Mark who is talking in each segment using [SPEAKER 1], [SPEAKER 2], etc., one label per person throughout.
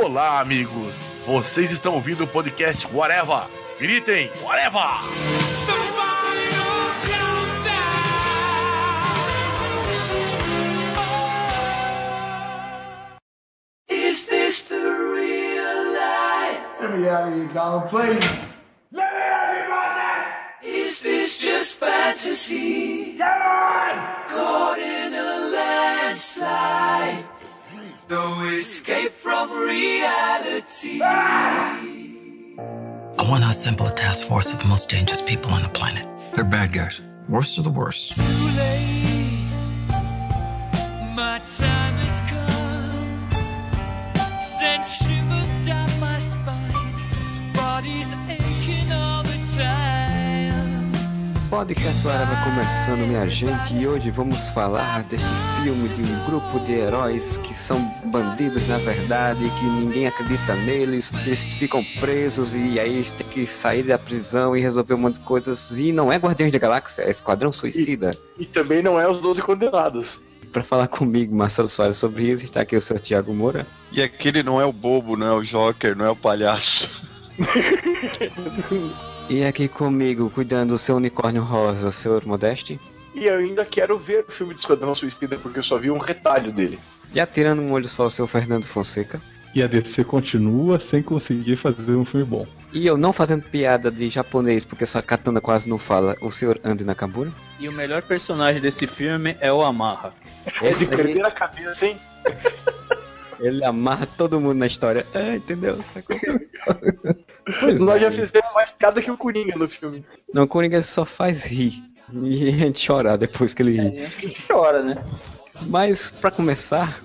[SPEAKER 1] Olá, amigos. Vocês estão ouvindo o podcast Whatever. Gritem, Whatever!
[SPEAKER 2] Is this the real life?
[SPEAKER 3] Let me out of here, Donald, please.
[SPEAKER 2] Is this just fantasy? Caught in a landslide. No escape from reality.
[SPEAKER 4] I want to assemble a task force of the most dangerous people on the planet. They're bad guys. Worst of the worst.
[SPEAKER 5] Podcast Arava começando, minha gente, e hoje vamos falar deste filme de um grupo de heróis que são bandidos na verdade, que ninguém acredita neles, eles ficam presos e aí eles têm que sair da prisão e resolver um monte de coisas. E não é Guardiões da Galáxia, é Esquadrão Suicida.
[SPEAKER 6] E também não é os 12 condenados.
[SPEAKER 5] Para falar comigo, Marcelo Soares, sobre isso, está aqui o seu Thiago Moura.
[SPEAKER 7] E aquele não é o bobo, não é o Joker, não é o palhaço.
[SPEAKER 5] E aqui comigo, cuidando do seu unicórnio rosa, o senhor Modeste.
[SPEAKER 6] E eu ainda quero ver o filme de Esquadrão Suicida porque eu só vi um retalho dele.
[SPEAKER 5] E atirando um olho só, o seu Fernando Fonseca.
[SPEAKER 8] E a DC continua sem conseguir fazer um filme bom.
[SPEAKER 5] E eu não fazendo piada de japonês, porque essa katana quase não fala, o senhor Andy Nakamura.
[SPEAKER 9] E o melhor personagem desse filme é o Amarra.
[SPEAKER 6] É de perder a cabeça, hein?
[SPEAKER 5] Ele amarra todo mundo na história. Ah, entendeu?
[SPEAKER 6] Nós
[SPEAKER 5] é.
[SPEAKER 6] já fizemos mais piada que o Coringa no filme.
[SPEAKER 5] Não, o Coringa só faz rir. E a gente chorar depois que ele ri.
[SPEAKER 9] É, chora, né?
[SPEAKER 5] Mas, pra começar,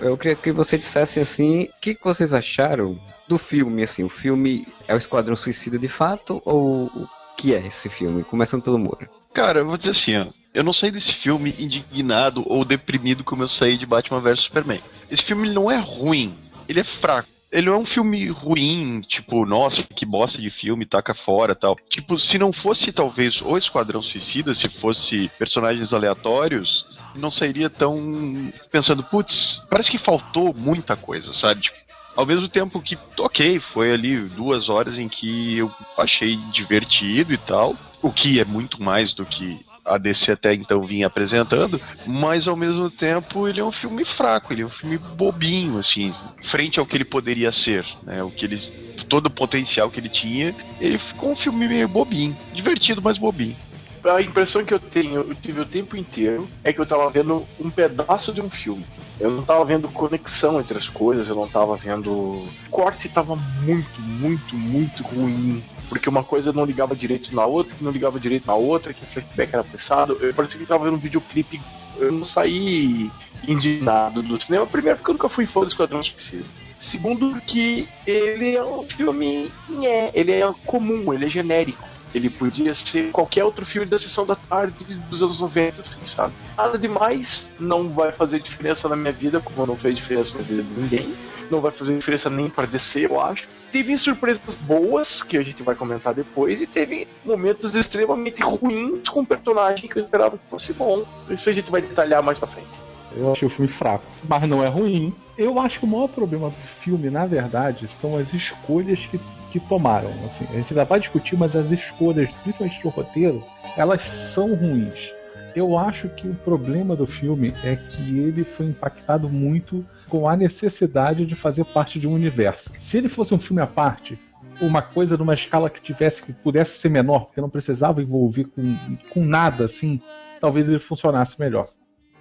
[SPEAKER 5] eu queria que você dissessem assim, o que, que vocês acharam do filme, assim, o filme é o Esquadrão Suicida de fato, ou o que é esse filme? Começando pelo Moura.
[SPEAKER 7] Cara, eu vou dizer assim, ó. Eu não saí desse filme indignado ou deprimido como eu saí de Batman vs Superman. Esse filme não é ruim, ele é fraco. Ele não é um filme ruim, tipo, nossa, que bosta de filme, taca fora tal. Tipo, se não fosse talvez o Esquadrão Suicida, se fosse personagens aleatórios, não sairia tão pensando, putz, parece que faltou muita coisa, sabe? Tipo, ao mesmo tempo que, ok, foi ali duas horas em que eu achei divertido e tal, o que é muito mais do que a DC até então vinha apresentando, mas ao mesmo tempo ele é um filme fraco, ele é um filme bobinho, assim, frente ao que ele poderia ser, né? O que ele, todo o potencial que ele tinha, ele ficou um filme meio bobinho, divertido, mas bobinho.
[SPEAKER 6] A impressão que eu tenho, eu tive o tempo inteiro, é que eu tava vendo um pedaço de um filme. Eu não tava vendo conexão entre as coisas, eu não tava vendo. O corte tava muito, muito, muito ruim. Porque uma coisa não ligava direito na outra, que não ligava direito na outra, que o flashback era pesado. Eu parecia que eu tava vendo um videoclipe. Eu não saí indignado do cinema. Primeiro, porque eu nunca fui fã do Esquadrão Suicida. Segundo, que ele é um filme. nhé, Ele é comum, ele é genérico. Ele podia ser qualquer outro filme da sessão da tarde dos anos 90, assim, sabe? Nada demais, não vai fazer diferença na minha vida, como não fez diferença na vida de ninguém. Não vai fazer diferença nem pra descer, eu acho. Teve surpresas boas, que a gente vai comentar depois, e teve momentos extremamente ruins com o personagem que eu esperava que fosse bom. Isso a gente vai detalhar mais pra frente.
[SPEAKER 8] Eu achei o filme fraco, mas não é ruim. Eu acho que o maior problema do filme, na verdade, são as escolhas que, que tomaram. Assim, a gente ainda vai discutir, mas as escolhas, principalmente do roteiro, elas são ruins. Eu acho que o problema do filme é que ele foi impactado muito com a necessidade de fazer parte de um universo. Se ele fosse um filme à parte, uma coisa numa escala que tivesse que pudesse ser menor, porque não precisava envolver com, com nada assim, talvez ele funcionasse melhor.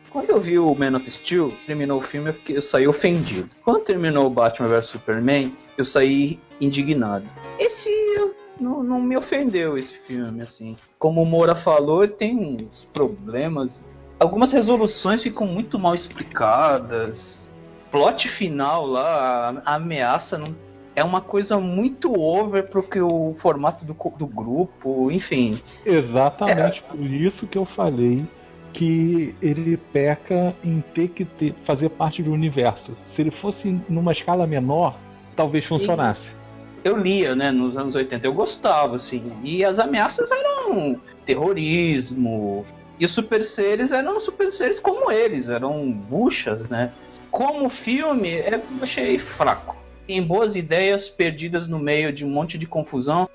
[SPEAKER 9] Quando eu vi o Man of Steel, terminou o filme, eu, fiquei- eu saí ofendido. Quando terminou o Batman vs Superman, eu saí indignado. Esse não, não me ofendeu, esse filme, assim. Como o Moura falou, tem uns problemas. Algumas resoluções ficam muito mal explicadas. Plot final lá, a, ameaça não. É uma coisa muito over pro que o formato do, do grupo, enfim.
[SPEAKER 8] Exatamente por isso que eu falei que ele peca em ter que ter- fazer parte do universo. Se ele fosse numa escala menor, talvez funcionasse.
[SPEAKER 9] eu lia, né, nos anos 80, eu gostava, assim, e as ameaças eram terrorismo, e os super seres eram super seres como eles, eram buchas, né. Como filme, é, eu achei fraco. tem boas ideias perdidas no meio de um monte de confusão.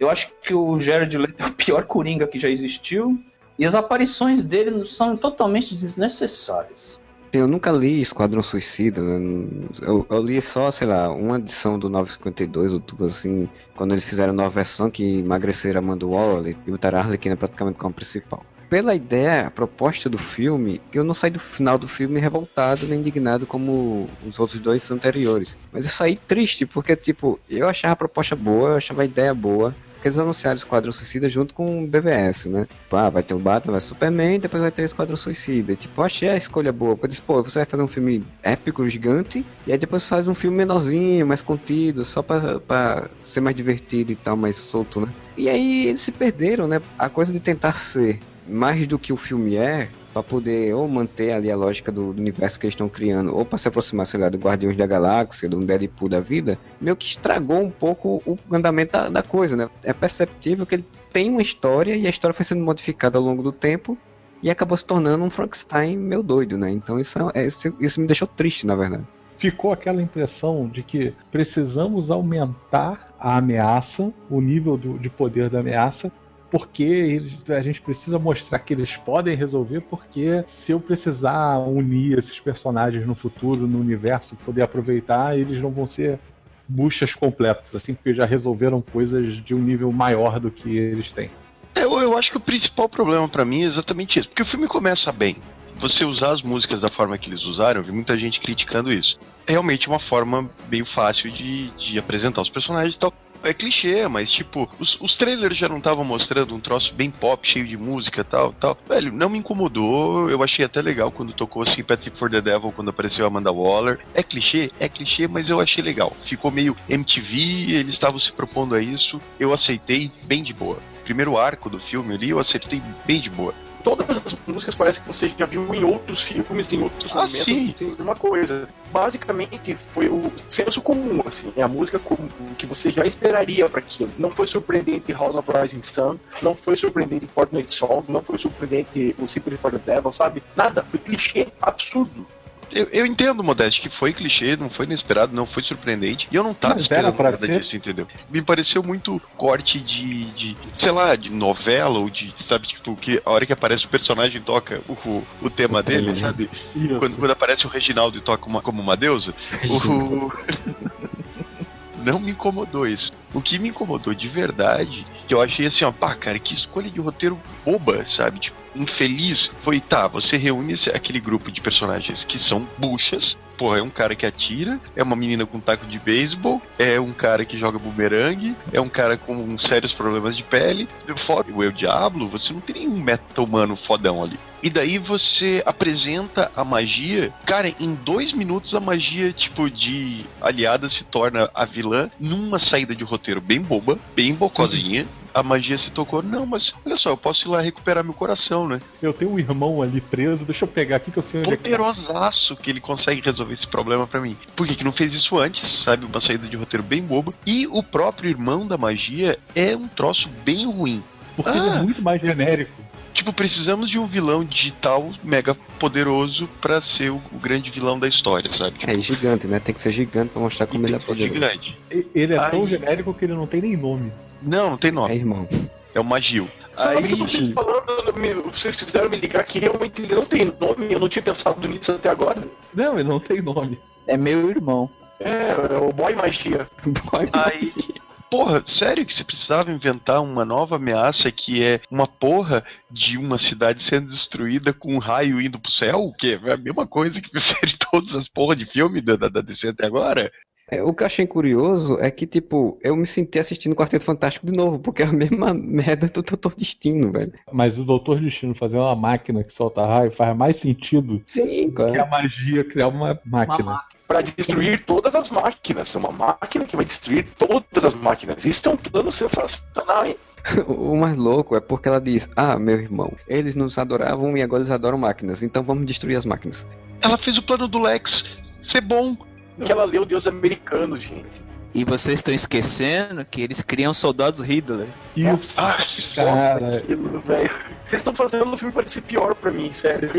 [SPEAKER 9] Eu acho que o Jared Leto é o pior Coringa que já existiu. E as aparições dele são totalmente desnecessárias.
[SPEAKER 5] Eu nunca li Esquadrão Suicida. né? Eu, eu li só, sei lá, uma edição do 952 ou tudo assim, quando eles fizeram a nova versão que emagreceram a Amanda Waller e botaram a Arlequina praticamente como principal. Pela ideia, a proposta do filme, eu não saí do final do filme revoltado nem indignado como os outros dois anteriores. Mas eu saí triste, porque, tipo, eu achava a proposta boa, eu achava a ideia boa, porque eles anunciaram o Esquadrão Suicida junto com o BVS, né? Tipo, ah, vai ter o Batman, vai ter o Superman, depois vai ter o Esquadrão Suicida. Tipo, eu achei a escolha boa. Porque disse, pô, você vai fazer um filme épico, gigante, e aí depois faz um filme menorzinho, mais contido, só pra, pra ser mais divertido e tal, mais solto, né? E aí eles se perderam, né? A coisa de tentar ser mais do que o filme é, pra poder ou manter ali a lógica do, do universo que eles estão criando, ou pra se aproximar, sei lá, do Guardiões da Galáxia, do Deadpool da vida, meio que estragou um pouco o andamento da, da coisa, né? É perceptível que ele tem uma história e a história foi sendo modificada ao longo do tempo e acabou se tornando um Frankenstein meio doido, né? Então isso, é, isso, isso me deixou triste, na verdade.
[SPEAKER 8] Ficou aquela impressão de que precisamos aumentar a ameaça, o nível do- de poder da ameaça, porque a gente precisa mostrar que eles podem resolver, porque se eu precisar unir esses personagens no futuro, no universo, poder aproveitar, eles não vão ser buchas completas, assim, porque já resolveram coisas de um nível maior do que eles têm.
[SPEAKER 7] Eu, eu acho que o principal problema pra mim é exatamente isso. Porque o filme começa bem. Você usar as músicas da forma que eles usaram, eu vi muita gente criticando isso. É realmente uma forma meio fácil de, de apresentar os personagens e tal. É clichê, mas tipo, os, os trailers já não estavam mostrando um troço bem pop, cheio de música tal, tal. Velho, não me incomodou. Eu achei até legal quando tocou Sympathy for the Devil, quando apareceu Amanda Waller. É clichê? É clichê, mas eu achei legal. Ficou meio MTV, eles estavam se propondo a isso. Eu aceitei bem de boa. Primeiro arco do filme ali, eu acertei bem de boa.
[SPEAKER 6] Todas as músicas parece que você já viu em outros filmes, em outros
[SPEAKER 7] Ah,
[SPEAKER 6] momentos,
[SPEAKER 7] sim.
[SPEAKER 6] tem uma coisa. Basicamente foi o senso comum, assim, é a música comum que você já esperaria para aquilo. Não foi surpreendente House of Rising Sun, não foi surpreendente Fortnite Song, não foi surpreendente o Sympathy for the Devil, sabe? Nada, foi clichê absurdo.
[SPEAKER 7] Eu, eu entendo, Modeste, que foi clichê, não foi inesperado, não foi surpreendente. E eu não tava
[SPEAKER 8] Mas era
[SPEAKER 7] esperando nada
[SPEAKER 8] ser.
[SPEAKER 7] disso, entendeu? Me pareceu muito corte de, de, sei lá, de novela ou de, sabe, tipo, que a hora que aparece o personagem toca o, o, o tema dele, sabe? Quando, quando aparece o Reginaldo e toca uma, como uma deusa. O... Não me incomodou isso. O que me incomodou de verdade, que eu achei assim, ó, pá, cara, que escolha de roteiro boba, sabe? Tipo, infeliz. Foi, tá, você reúne aquele grupo de personagens que são buchas. Porra, é um cara que atira, é uma menina com taco de beisebol, é um cara que joga bumerangue, é um cara com sérios problemas de pele. Fora o Eu Diablo, você não tem nenhum meta-humano fodão ali. E daí você apresenta a magia. Cara, em dois minutos a magia, tipo, de aliada se torna a vilã numa saída de roteiro bem boba, bem bocozinha. A magia se tocou. Não, mas olha só, eu posso ir lá recuperar meu coração, né?
[SPEAKER 8] Eu tenho um irmão ali preso, deixa eu pegar aqui que eu sei onde é que tá.
[SPEAKER 7] Poderosaço que ele consegue resolver esse problema pra mim. Por que, que não fez isso antes, sabe? Uma saída de roteiro bem boba. E o próprio irmão da magia é um troço bem ruim.
[SPEAKER 8] Porque ele
[SPEAKER 7] Ah.
[SPEAKER 8] é muito mais genérico.
[SPEAKER 7] Tipo, precisamos de um vilão digital mega poderoso pra ser o, o grande vilão da história, sabe? Tipo,
[SPEAKER 5] É gigante, né? Tem que ser gigante pra mostrar como ele é poderoso.
[SPEAKER 7] gigante.
[SPEAKER 8] Ele é tão genérico que ele não tem nem nome.
[SPEAKER 7] Não, não tem
[SPEAKER 5] É
[SPEAKER 7] nome.
[SPEAKER 5] irmão.
[SPEAKER 7] É o Magil.
[SPEAKER 6] Sabe que
[SPEAKER 7] Aí,
[SPEAKER 6] vocês falando, me- vocês fizeram me ligar que realmente ele não tem nome, eu não tinha pensado nisso até agora.
[SPEAKER 8] Não, ele não tem nome.
[SPEAKER 9] É meu irmão.
[SPEAKER 6] É, é o Boy Magia.
[SPEAKER 7] aí, porra, sério que você precisava inventar uma nova ameaça que é uma porra de uma cidade sendo destruída com um raio indo pro céu? Que é a mesma coisa que fizeram todas as porra de filme da, da, da DC até agora?
[SPEAKER 5] É, o que eu achei curioso é que, tipo, eu me senti assistindo Quarteto Fantástico de novo, porque é a mesma merda do Doutor Destino, velho.
[SPEAKER 8] Mas o Doutor Destino fazer uma máquina que solta raio faz mais sentido
[SPEAKER 5] Sim,
[SPEAKER 8] que a
[SPEAKER 5] claro.
[SPEAKER 8] magia criar uma máquina.
[SPEAKER 6] Pra destruir todas as máquinas. Uma máquina que vai destruir todas as máquinas. Isso é um plano sensacional, hein?
[SPEAKER 5] O mais louco é porque ela diz: Ah, meu irmão, eles nos adoravam e agora eles adoram máquinas, então vamos destruir as máquinas.
[SPEAKER 7] Ela fez o plano do Lex ser bom.
[SPEAKER 6] Que ela leu Deus americano, gente.
[SPEAKER 9] E vocês estão esquecendo que eles criam soldados Hitler.
[SPEAKER 8] Isso,
[SPEAKER 6] Ah,
[SPEAKER 8] cara.
[SPEAKER 6] nossa, aquilo, velho. Vocês estão fazendo o filme parecer pior pra mim, sério.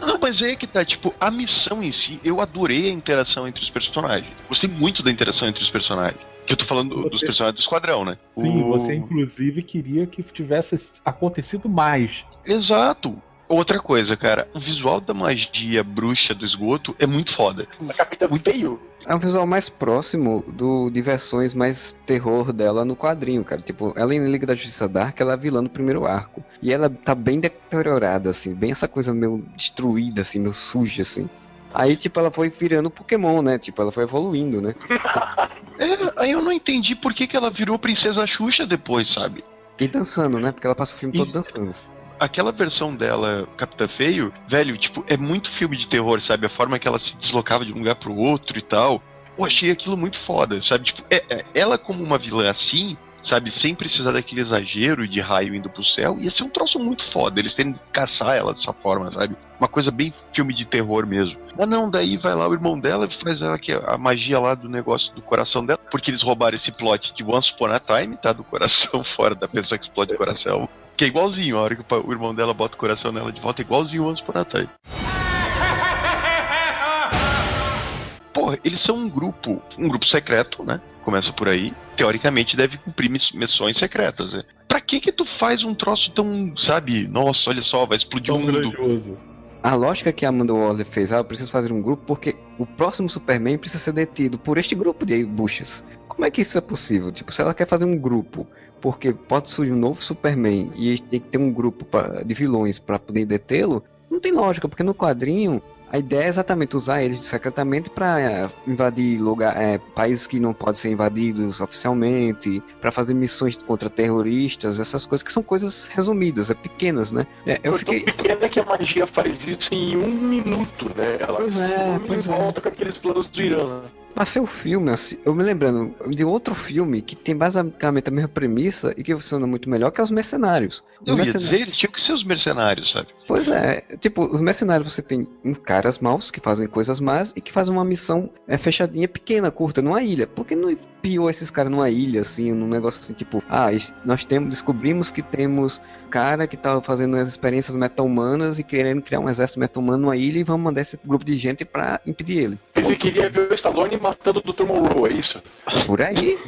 [SPEAKER 7] Não, mas é que tá, tipo, a missão em si, eu adorei a interação entre os personagens. Gostei muito da interação entre os personagens. Que eu tô falando do- dos
[SPEAKER 8] Você-
[SPEAKER 7] personagens do esquadrão, né?
[SPEAKER 8] Sim,
[SPEAKER 7] O-
[SPEAKER 8] você inclusive queria que tivesse acontecido mais.
[SPEAKER 7] Exato. Outra coisa, cara, o visual da magia bruxa do esgoto é muito foda.
[SPEAKER 6] A Capitã feio.
[SPEAKER 5] É um visual mais próximo do de versões mais terror dela no quadrinho, cara. Tipo, ela em Liga da Justiça Dark, ela é vilã no primeiro arco. E ela tá bem deteriorada, assim, bem essa coisa meio destruída, assim, meio suja, assim. Aí, tipo, ela foi virando Pokémon, né? Tipo, ela foi evoluindo, né?
[SPEAKER 7] É, aí eu não entendi por que, que ela virou Princesa Xuxa depois, sabe?
[SPEAKER 5] E dançando, né? Porque ela passa o filme todo dançando.
[SPEAKER 7] Aquela versão dela, Capitã Feio, velho, tipo, é muito filme de terror, sabe? A forma que ela se deslocava de um lugar pro outro e tal. Eu achei aquilo muito foda, sabe? Tipo, é- é- ela como uma vilã assim, sabe? Sem precisar daquele exagero de raio indo pro céu, ia ser um troço muito foda. Eles terem que caçar ela dessa forma, sabe? Uma coisa bem filme de terror mesmo. Mas não, daí vai lá o irmão dela e faz ela que a magia lá do negócio do coração dela, porque eles roubaram esse plot de Once Upon a Time, tá? Do coração fora da pessoa que explode o coração. Que é igualzinho, a hora que o irmão dela bota o coração nela de volta, é igualzinho Once Upon a Time. Porra, eles são um grupo, um grupo secreto, né? Começa por aí. Teoricamente deve cumprir miss- missões secretas, né? Pra que que tu faz um troço tão, sabe? Nossa, olha só, vai explodir o
[SPEAKER 8] Tão
[SPEAKER 7] mundo.
[SPEAKER 8] grandioso.
[SPEAKER 5] A lógica que a Amanda Waller fez, ah, eu preciso fazer um grupo porque o próximo Superman precisa ser detido por este grupo de buchas. Como é que isso é possível? Tipo, se ela quer fazer um grupo, porque pode surgir um novo Superman e tem que ter um grupo pra- de vilões pra poder detê-lo, não tem lógica, porque no quadrinho a ideia é exatamente usar eles secretamente pra invadir lugar, é, países que não podem ser invadidos oficialmente, pra fazer missões contra terroristas, essas coisas que são coisas resumidas, é pequenas, né? É, eu fiquei
[SPEAKER 6] tão pequena que a magia faz isso em um minuto, né? Ela
[SPEAKER 5] Pois é,
[SPEAKER 6] some
[SPEAKER 5] pois é.
[SPEAKER 6] volta com aqueles planos do Irã.
[SPEAKER 5] Passei o filme, assim, eu me lembrando de outro filme que tem basicamente a mesma premissa e que funciona muito melhor, que é os mercenários. Os
[SPEAKER 7] Eu ia
[SPEAKER 5] mercenários-
[SPEAKER 7] dizer, eles tinham que ser os mercenários, sabe?
[SPEAKER 5] Pois é, tipo, os mercenários você tem caras maus que fazem coisas más e que fazem uma missão é, fechadinha, pequena, curta, numa ilha. Por que não piou esses caras numa ilha, assim, num negócio assim, tipo, ah, nós temos, descobrimos que temos cara que tá fazendo as experiências meta-humanas e querendo criar um exército meta-humano numa ilha e vamos mandar esse grupo de gente pra impedir ele.
[SPEAKER 6] Você queria ver o Stallone matando o Dr. Monroe, é isso?
[SPEAKER 5] Por aí.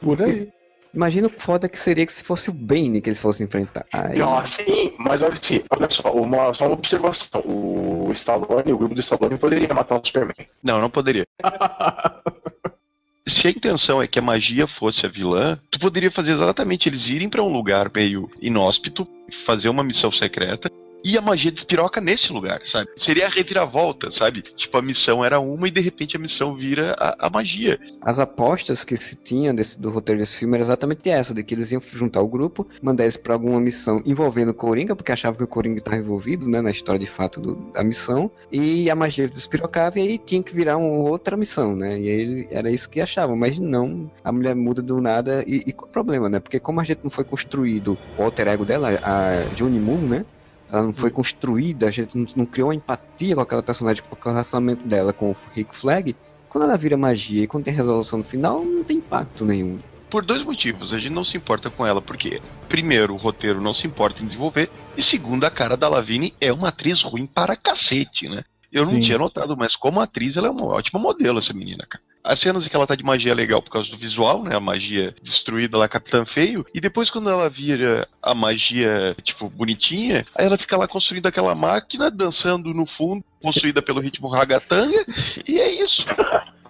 [SPEAKER 8] Por aí.
[SPEAKER 5] Imagina o foda que seria que se fosse o Bane que eles fossem enfrentar. Aí,
[SPEAKER 6] Não, sim, mas olha, assim, olha só, uma, só uma observação. O Stallone, o grupo do Stallone poderia matar o Superman.
[SPEAKER 7] Não, não poderia. Se a intenção é que a magia fosse a vilã, tu poderia fazer exatamente eles irem pra um lugar meio inóspito, fazer uma missão secreta, e a magia despiroca nesse lugar, sabe? Seria a reviravolta, sabe? Tipo, a missão era uma e de repente a missão vira a, a magia.
[SPEAKER 5] As apostas que se tinha desse, do roteiro desse filme era exatamente essa, de que eles iam juntar o grupo, mandar eles pra alguma missão envolvendo o Coringa, porque achavam que o Coringa estava envolvido, né, na história de fato do- da missão, e a magia despirocava e aí tinha que virar uma outra missão, né? E aí era isso que achavam, mas não, a mulher muda do nada e, e qual o problema, né? Porque como a gente não foi construído o alter ego dela, a Johnny Moon, né? Ela não foi construída, a gente não, não criou uma empatia com aquela personagem, com o relacionamento dela com o Rick Flag. Quando ela vira magia e quando tem resolução no final, não tem impacto nenhum.
[SPEAKER 7] Por dois motivos, a gente não se importa com ela, porque, primeiro, o roteiro não se importa em desenvolver, e segundo, a cara da Lavigne é uma atriz ruim para cacete, né? Eu não
[SPEAKER 8] Sim.
[SPEAKER 7] tinha notado, mas como atriz, ela é uma ótima modelo, essa menina, cara. As cenas em que ela tá de magia é legal por causa do visual, né? A magia destruída lá, Capitã Feio. E depois, quando ela vira a magia, tipo, bonitinha, aí ela fica lá construindo aquela máquina, dançando no fundo, possuída pelo ritmo ragatanga, e é isso.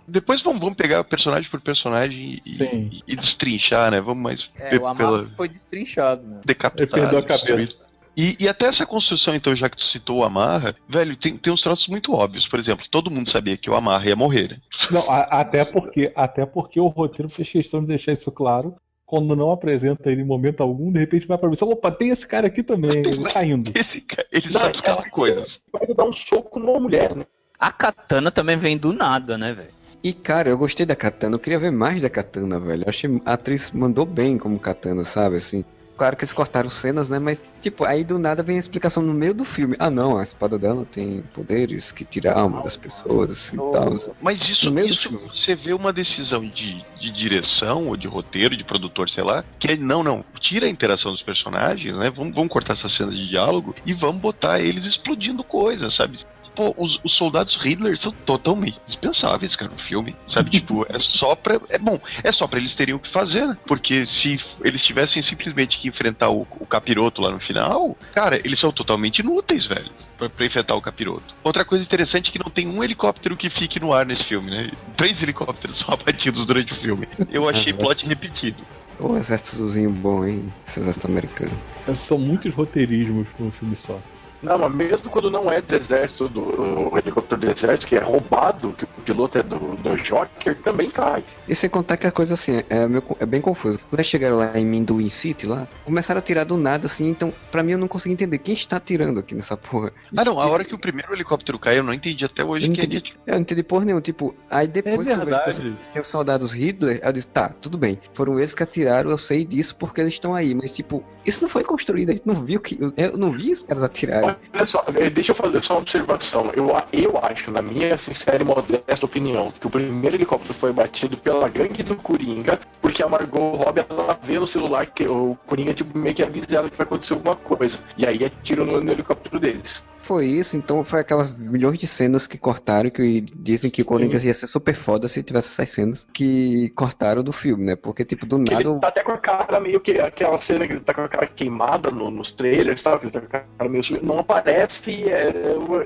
[SPEAKER 7] Depois vamos, vamos pegar personagem por personagem e, e- e destrinchar, né? Vamos mais
[SPEAKER 9] É,
[SPEAKER 7] ver
[SPEAKER 9] o
[SPEAKER 7] pela
[SPEAKER 9] foi destrinchado, né?
[SPEAKER 7] decapitado.
[SPEAKER 8] Ele perdeu a cabeça.
[SPEAKER 7] E, e até essa construção, então, já que tu citou o Amarra, velho, tem, tem uns troços muito óbvios. Por exemplo, todo mundo sabia que o Amarra ia morrer, né?
[SPEAKER 8] Não, a- até porque, até porque o roteiro fez questão de deixar isso claro. Quando não apresenta ele em momento algum, de repente vai pra missão. Opa, tem esse cara aqui também, ele tá indo.
[SPEAKER 7] Esse cara, ele
[SPEAKER 6] Não,
[SPEAKER 7] sabe escalar
[SPEAKER 6] ela-
[SPEAKER 7] coisas.
[SPEAKER 6] Vai dar um soco numa mulher, né?
[SPEAKER 9] A katana também vem do nada, né, velho?
[SPEAKER 5] E cara, eu gostei da Katana, eu queria ver mais da Katana, velho. Eu achei a atriz mandou bem como Katana, sabe? Assim, claro que eles cortaram cenas, né? Mas, tipo, aí do nada vem a explicação no meio do filme. Ah, não, a espada dela tem poderes que tira a alma das pessoas e tal.
[SPEAKER 7] Mas isso, isso você vê uma decisão de, de direção ou de roteiro, de produtor, sei lá, que é, não, não, tira a interação dos personagens, né? Vamos, vamos cortar essa cena de diálogo e vamos botar eles explodindo coisas, sabe? Pô, os, os soldados Riddler são totalmente dispensáveis, cara, no filme. Sabe, tipo, é só pra. É bom, é só pra eles terem o que fazer, né? Porque se eles tivessem simplesmente que enfrentar o, o capiroto lá no final, cara, eles são totalmente inúteis, velho. Pra, pra enfrentar o capiroto. Outra coisa interessante é que não tem um helicóptero que fique no ar nesse filme, né? Três helicópteros são abatidos durante o filme. Eu achei plot repetido.
[SPEAKER 5] Ô, exércitozinho bom, hein? Esse exército americano.
[SPEAKER 8] São muitos roteirismos pra um filme só.
[SPEAKER 6] Não, mas mesmo quando não é do exército, do o helicóptero do exército, que é roubado, que o piloto é do, do Joker, também cai.
[SPEAKER 5] E sem contar que a coisa assim, é, meio é bem confuso. Quando eles chegaram lá em Minduin City, lá, começaram a tirar do nada, assim, então, pra mim eu não consegui entender quem está tirando aqui nessa porra.
[SPEAKER 7] Ah, não, a hora que o primeiro helicóptero cai, eu não entendi até hoje
[SPEAKER 5] Eu
[SPEAKER 7] quem é
[SPEAKER 5] entendi,
[SPEAKER 7] que
[SPEAKER 5] eu não entendi porra nenhuma, tipo, aí
[SPEAKER 8] É
[SPEAKER 5] depois que eu vejo que
[SPEAKER 8] verdade.
[SPEAKER 5] tem os soldados Hitler, eu disse, tá, tudo bem, foram eles que atiraram, eu sei disso porque eles estão aí, mas tipo, isso não foi construído, a gente não viu que, eu não vi os caras atirarem.
[SPEAKER 6] Olha só, eh, deixa eu fazer só uma observação. Eu, eu acho, na minha sincera e modesta opinião, que o primeiro helicóptero foi batido pela gangue do Coringa, porque a Margot Robbie ela vê no celular que o Coringa tipo, meio que avisa ela que vai acontecer alguma coisa. E aí atirou no, no helicóptero deles.
[SPEAKER 5] Foi isso, então foi aquelas milhões de cenas que cortaram, que dizem que o Coringa ia ser super foda se tivesse essas cenas que cortaram do filme, né? Porque, tipo, do nada.
[SPEAKER 6] ele tá até com a cara meio que. Aquela cena que ele tá com a cara queimada no- nos trailers, sabe? Ele tá com a cara meio. Não aparece é,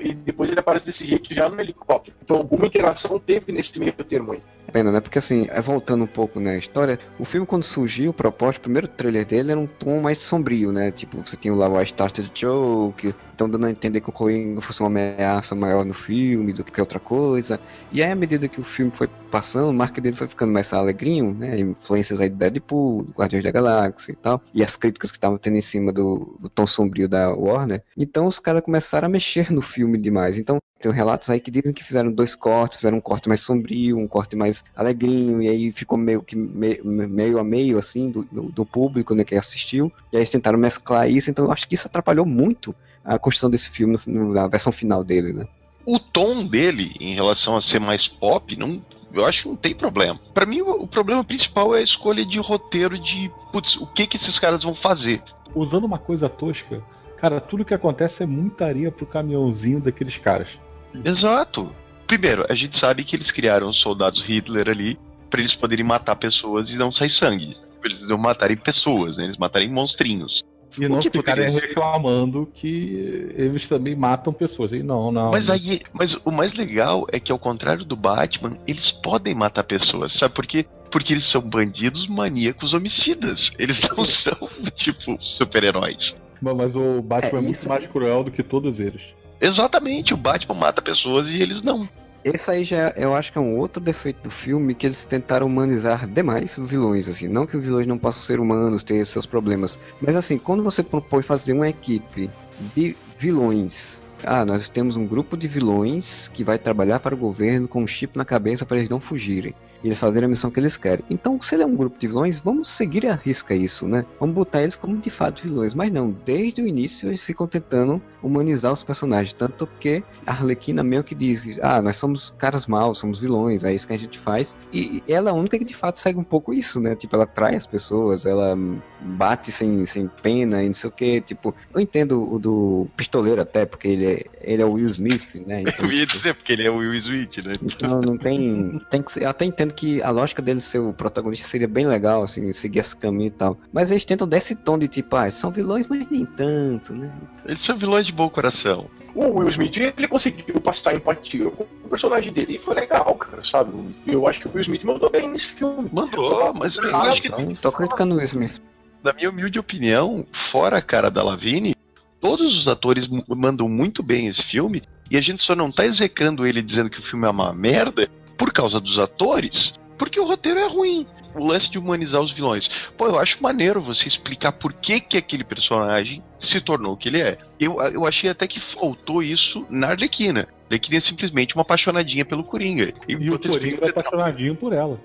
[SPEAKER 6] e depois ele aparece desse jeito já no helicóptero. Então alguma interação teve nesse meio termo aí.
[SPEAKER 5] Pena, né? Porque assim, é, voltando um pouco na história, o filme quando surgiu, o propósito, o primeiro trailer dele era um tom mais sombrio, né? Tipo, você tinha lá o I Started Joke, então dando a entender que o Coringa fosse uma ameaça maior no filme do que outra coisa. E aí, à medida que o filme foi passando, o marca dele foi ficando mais alegrinho, né? Influências aí do Deadpool, do Guardiões da Galáxia e tal. E as críticas que estavam tendo em cima do, do tom sombrio da Warner. Então os caras começaram a mexer no filme demais. Então tem relatos aí que dizem que fizeram dois cortes, fizeram um corte mais sombrio, um corte mais alegrinho, e aí ficou meio que me- meio a meio, assim, do, do, do público, né, que assistiu. E aí eles tentaram mesclar isso, então eu acho que isso atrapalhou muito a construção desse filme no- no- na versão final dele, né?
[SPEAKER 7] O tom dele, em relação a ser mais pop, não. Eu acho que não tem problema. Pra mim, o o problema principal é a escolha de roteiro de, putz, o que que esses caras vão fazer.
[SPEAKER 8] Usando uma coisa tosca, cara, tudo que acontece é muita areia pro caminhãozinho daqueles caras.
[SPEAKER 7] Exato. Primeiro, a gente sabe que eles criaram os soldados Hitler ali pra eles poderem matar pessoas e não sair sangue. Eles não matarem pessoas, né? Eles matarem monstrinhos.
[SPEAKER 8] E não
[SPEAKER 7] que
[SPEAKER 8] ficarem
[SPEAKER 7] poderia-
[SPEAKER 8] reclamando que eles também matam pessoas. E não, não.
[SPEAKER 7] Mas aí, mas o mais legal é que ao contrário do Batman, eles podem matar pessoas, sabe por quê? Porque eles são bandidos maníacos homicidas. Eles não são, tipo, super-heróis.
[SPEAKER 8] Mas- o Batman
[SPEAKER 5] É
[SPEAKER 8] é, muito mais cruel do que todos eles.
[SPEAKER 7] Exatamente, o Batman mata pessoas e eles não.
[SPEAKER 5] Esse aí já eu acho que é um outro defeito do filme que eles tentaram humanizar demais os vilões, assim. Não que os vilões não possam ser humanos, ter seus problemas. Mas assim, quando você propõe fazer uma equipe de vilões. Ah, nós temos um grupo de vilões que vai trabalhar para o governo com um chip na cabeça para eles não fugirem. E eles fazerem a missão que eles querem. Então, se ele é um grupo de vilões, vamos seguir a risca isso, né? Vamos botar eles como de fato vilões. Mas não, desde o início eles ficam tentando humanizar os personagens. Tanto que a Arlequina meio que diz ah, nós somos caras maus, somos vilões, é isso que a gente faz. E ela é a única que de fato segue um pouco isso, né? Tipo, ela trai as pessoas, ela bate sem, sem pena e não sei o que. Tipo, eu entendo o do pistoleiro até, porque ele é, ele é o Will Smith, né? Então,
[SPEAKER 7] Eu ia dizer, porque ele é o Will Smith, né?
[SPEAKER 5] então não tem. tem que ser, eu até entendo que a lógica dele ser o protagonista seria bem legal, assim, seguir esse caminho e tal. Mas eles tentam dar esse tom de tipo, ah, são vilões, mas nem tanto, né?
[SPEAKER 7] Eles são vilões de bom coração.
[SPEAKER 6] O Will Smith, ele conseguiu passar empatia com o personagem dele e foi legal, cara, sabe? Eu acho que o Will Smith mandou bem nesse filme.
[SPEAKER 7] Mandou, mas eu
[SPEAKER 6] Ah,
[SPEAKER 7] acho que,
[SPEAKER 5] Então, tô criticando o Will Smith.
[SPEAKER 7] na minha humilde opinião, fora a cara da Lavigne, todos os atores mandam muito bem esse filme e a gente só não tá execrando ele dizendo que o filme é uma merda por causa dos atores, porque o roteiro é ruim. O lance de humanizar os vilões. Pô, eu acho maneiro você explicar por que, que aquele personagem se tornou o que ele é. Eu, eu achei até que faltou isso na Arlequina. A Arlequina é simplesmente uma apaixonadinha pelo Coringa.
[SPEAKER 8] E o
[SPEAKER 7] Enquanto eles
[SPEAKER 8] Coringa é apaixonadinho por ela.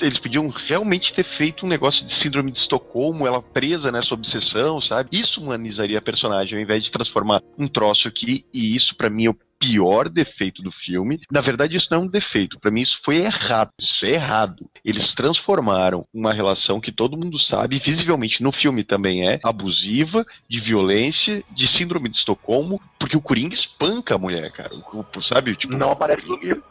[SPEAKER 7] eles podiam realmente ter feito um negócio de síndrome de Estocolmo, ela presa nessa obsessão, sabe? Isso humanizaria a personagem, ao invés de transformar um troço aqui, e isso pra mim é o pior defeito do filme. Na verdade, isso não é um defeito. Pra mim, isso foi errado. Isso é errado. Eles transformaram uma relação que todo mundo sabe, visivelmente no filme também é, abusiva, de violência, de síndrome de Estocolmo, porque o Coringa espanca a mulher, cara. O- o- Sabe? Tipo,
[SPEAKER 6] Não aparece no filme.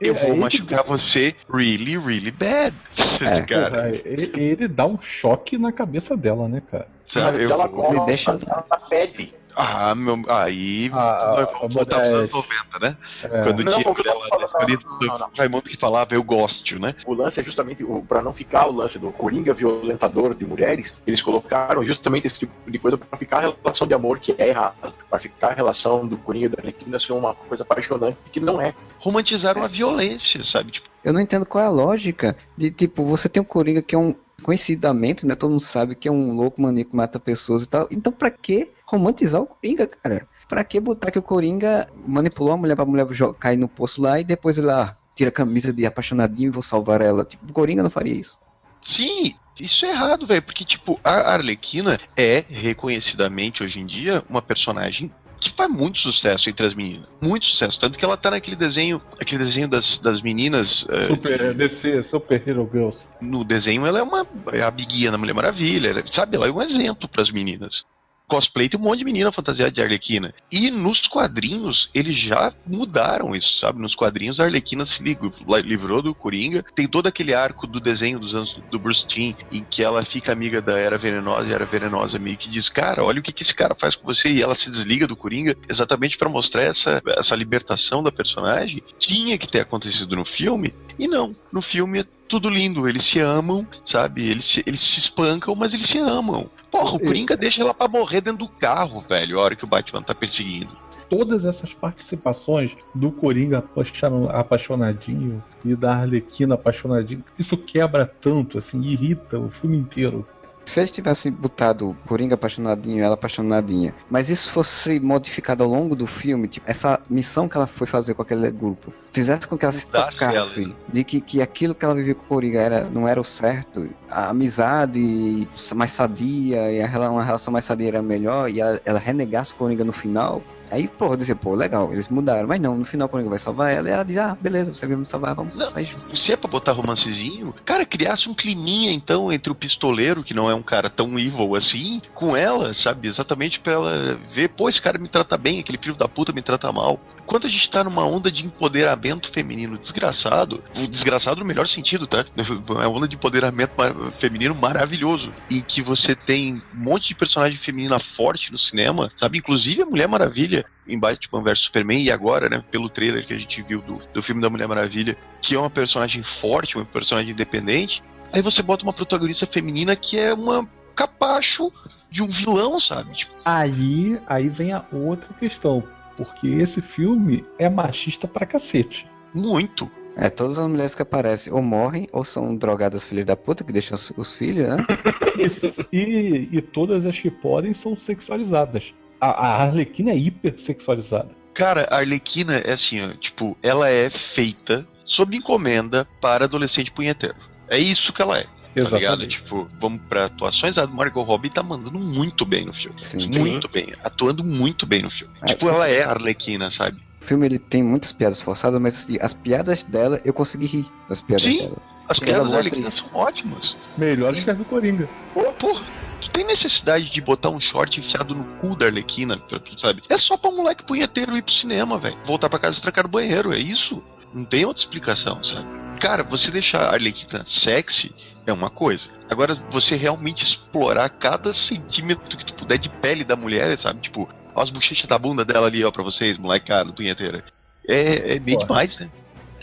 [SPEAKER 7] eu
[SPEAKER 8] É,
[SPEAKER 7] vou machucar você really, really bad.
[SPEAKER 5] É.
[SPEAKER 7] cara.
[SPEAKER 8] Porra, ele, ele dá um choque na cabeça dela, né, cara?
[SPEAKER 7] Sabe? Eu-
[SPEAKER 6] ela coloca,
[SPEAKER 5] deixa-
[SPEAKER 6] ela pede.
[SPEAKER 7] Ah, meu. Aí.
[SPEAKER 8] Ah,
[SPEAKER 7] nós
[SPEAKER 8] ah,
[SPEAKER 7] vamos voltar pros anos
[SPEAKER 8] modéstia.
[SPEAKER 7] 90, né?
[SPEAKER 8] É.
[SPEAKER 7] Quando
[SPEAKER 6] Não,
[SPEAKER 7] tinha
[SPEAKER 6] não,
[SPEAKER 7] do
[SPEAKER 6] não.
[SPEAKER 7] Raimundo que falava eu gosto, né?
[SPEAKER 6] O lance é justamente, o, pra não ficar o lance do Coringa violentador de mulheres, eles colocaram justamente esse tipo de coisa pra ficar a relação de amor que é errado. Pra ficar a relação do Coringa e da Arlequina ser uma coisa apaixonante que não é.
[SPEAKER 7] Romantizaram a violência, sabe? Tipo,
[SPEAKER 5] Eu não entendo qual é a lógica de, tipo, você tem um Coringa que é um, conhecidamente, né, todo mundo sabe que é um louco maníaco que mata pessoas e tal. Então pra que romantizar o Coringa, cara? Pra que botar que o Coringa manipulou a mulher pra mulher cair no poço lá e depois ele lá tira a camisa de apaixonadinho e vou salvar ela? Tipo, o Coringa não faria isso.
[SPEAKER 7] sim, isso é errado, velho. Porque, tipo, a Arlequina é reconhecidamente hoje em dia uma personagem que faz muito sucesso entre as meninas. Muito sucesso. Tanto que ela tá naquele desenho, aquele desenho das, das meninas. eh,
[SPEAKER 8] Super, DC, Super Hero Girls.
[SPEAKER 7] no desenho ela é uma é a biguinha da Mulher Maravilha, ela- sabe? Ela é um exemplo pras meninas. Cosplay tem um monte de menina fantasiada de Arlequina. E nos quadrinhos, eles já mudaram isso, sabe? Nos quadrinhos, a Arlequina se ligou, livrou do Coringa. Tem todo aquele arco do desenho dos anos do Bruce Timm, em que ela fica amiga da Era Venenosa e a Era Venenosa meio que diz: Cara, olha o que, que esse cara faz com você. E ela se desliga do Coringa exatamente pra mostrar essa, essa libertação da personagem. Tinha que ter acontecido no filme, e não. No filme é tudo lindo. Eles se amam, sabe? Eles se, eles se espancam, mas eles se amam. Porra, o Coringa deixa ela pra morrer dentro do carro, velho, a hora que o Batman tá perseguindo.
[SPEAKER 8] Todas essas participações do Coringa apaixon- apaixonadinho e da Arlequina apaixonadinho, isso quebra tanto, assim, irrita o filme inteiro.
[SPEAKER 5] Se eles tivessem botado Coringa apaixonadinho, ela apaixonadinha, mas isso fosse modificado ao longo do filme, tipo, essa missão que ela foi fazer com aquele grupo, fizesse com que ela se tocasse
[SPEAKER 7] ela.
[SPEAKER 5] de que, que aquilo que ela vivia com o Coringa era, não era o certo, a amizade mais sadia e a, uma relação mais sadia era melhor, e ela, ela renegasse o Coringa no final. Aí, pô, eu dizia, pô, legal, eles mudaram, mas não, no final o Coringa vai salvar ela, ela diz, ah, beleza, você veio me salvar, vamos
[SPEAKER 7] Não.
[SPEAKER 5] sair juntos.
[SPEAKER 7] Se é pra botar romancezinho, cara, criasse um climinha então entre o pistoleiro, que não é um cara tão evil assim, com ela, sabe? Exatamente pra ela ver, pô, esse cara me trata bem, aquele filho da puta me trata mal. Enquanto a gente tá numa onda de empoderamento feminino desgraçado, desgraçado no melhor sentido, tá? É uma onda de empoderamento feminino maravilhoso, em que você tem um monte de personagem feminina forte no cinema, sabe? Inclusive a Mulher Maravilha em Batman vs Superman e agora, né, pelo trailer que a gente viu do, do filme da Mulher Maravilha, que é uma personagem forte, uma personagem independente. Aí você bota uma protagonista feminina que é uma capacho de um vilão, sabe? Tipo,
[SPEAKER 8] Aí, aí vem a outra questão, porque esse filme é machista pra cacete.
[SPEAKER 7] muito.
[SPEAKER 5] É, todas as mulheres que aparecem ou morrem ou são drogadas filhas da puta que deixam os, os filhos, né?
[SPEAKER 8] E, e todas as que podem são sexualizadas. A, a Arlequina é hipersexualizada.
[SPEAKER 7] Cara, a Arlequina é assim, ó, tipo, ela é feita sob encomenda para adolescente punheteiro. É isso que ela é. Tá ligado? Tipo, vamos pra atuações, a Margot Robbie tá mandando muito bem no filme.
[SPEAKER 5] Sim.
[SPEAKER 7] Muito bem, atuando muito bem no filme.
[SPEAKER 5] É,
[SPEAKER 7] tipo, ela é a Arlequina, sabe?
[SPEAKER 5] O filme ele tem muitas piadas forçadas, mas assim, as piadas dela eu consegui rir das piadas
[SPEAKER 7] Sim.
[SPEAKER 5] dela.
[SPEAKER 7] As piadas da Arlequina
[SPEAKER 5] atriz.
[SPEAKER 7] são ótimas.
[SPEAKER 8] Melhores que a do Coringa.
[SPEAKER 7] Pô, porra, tu tem necessidade de botar um short enfiado no cu da Arlequina, sabe? É só pra um moleque punheteiro ir pro cinema, velho. Voltar pra casa e trancar no banheiro, é isso? Não tem outra explicação, sabe? Cara, você deixar a Arlequina sexy é uma coisa. Agora, você realmente explorar cada centímetro que tu puder de pele da mulher, sabe? Tipo, ó as bochechas da bunda dela ali, ó, pra vocês, molecada, punheteira. É, é meio
[SPEAKER 8] Porra.
[SPEAKER 7] demais, né?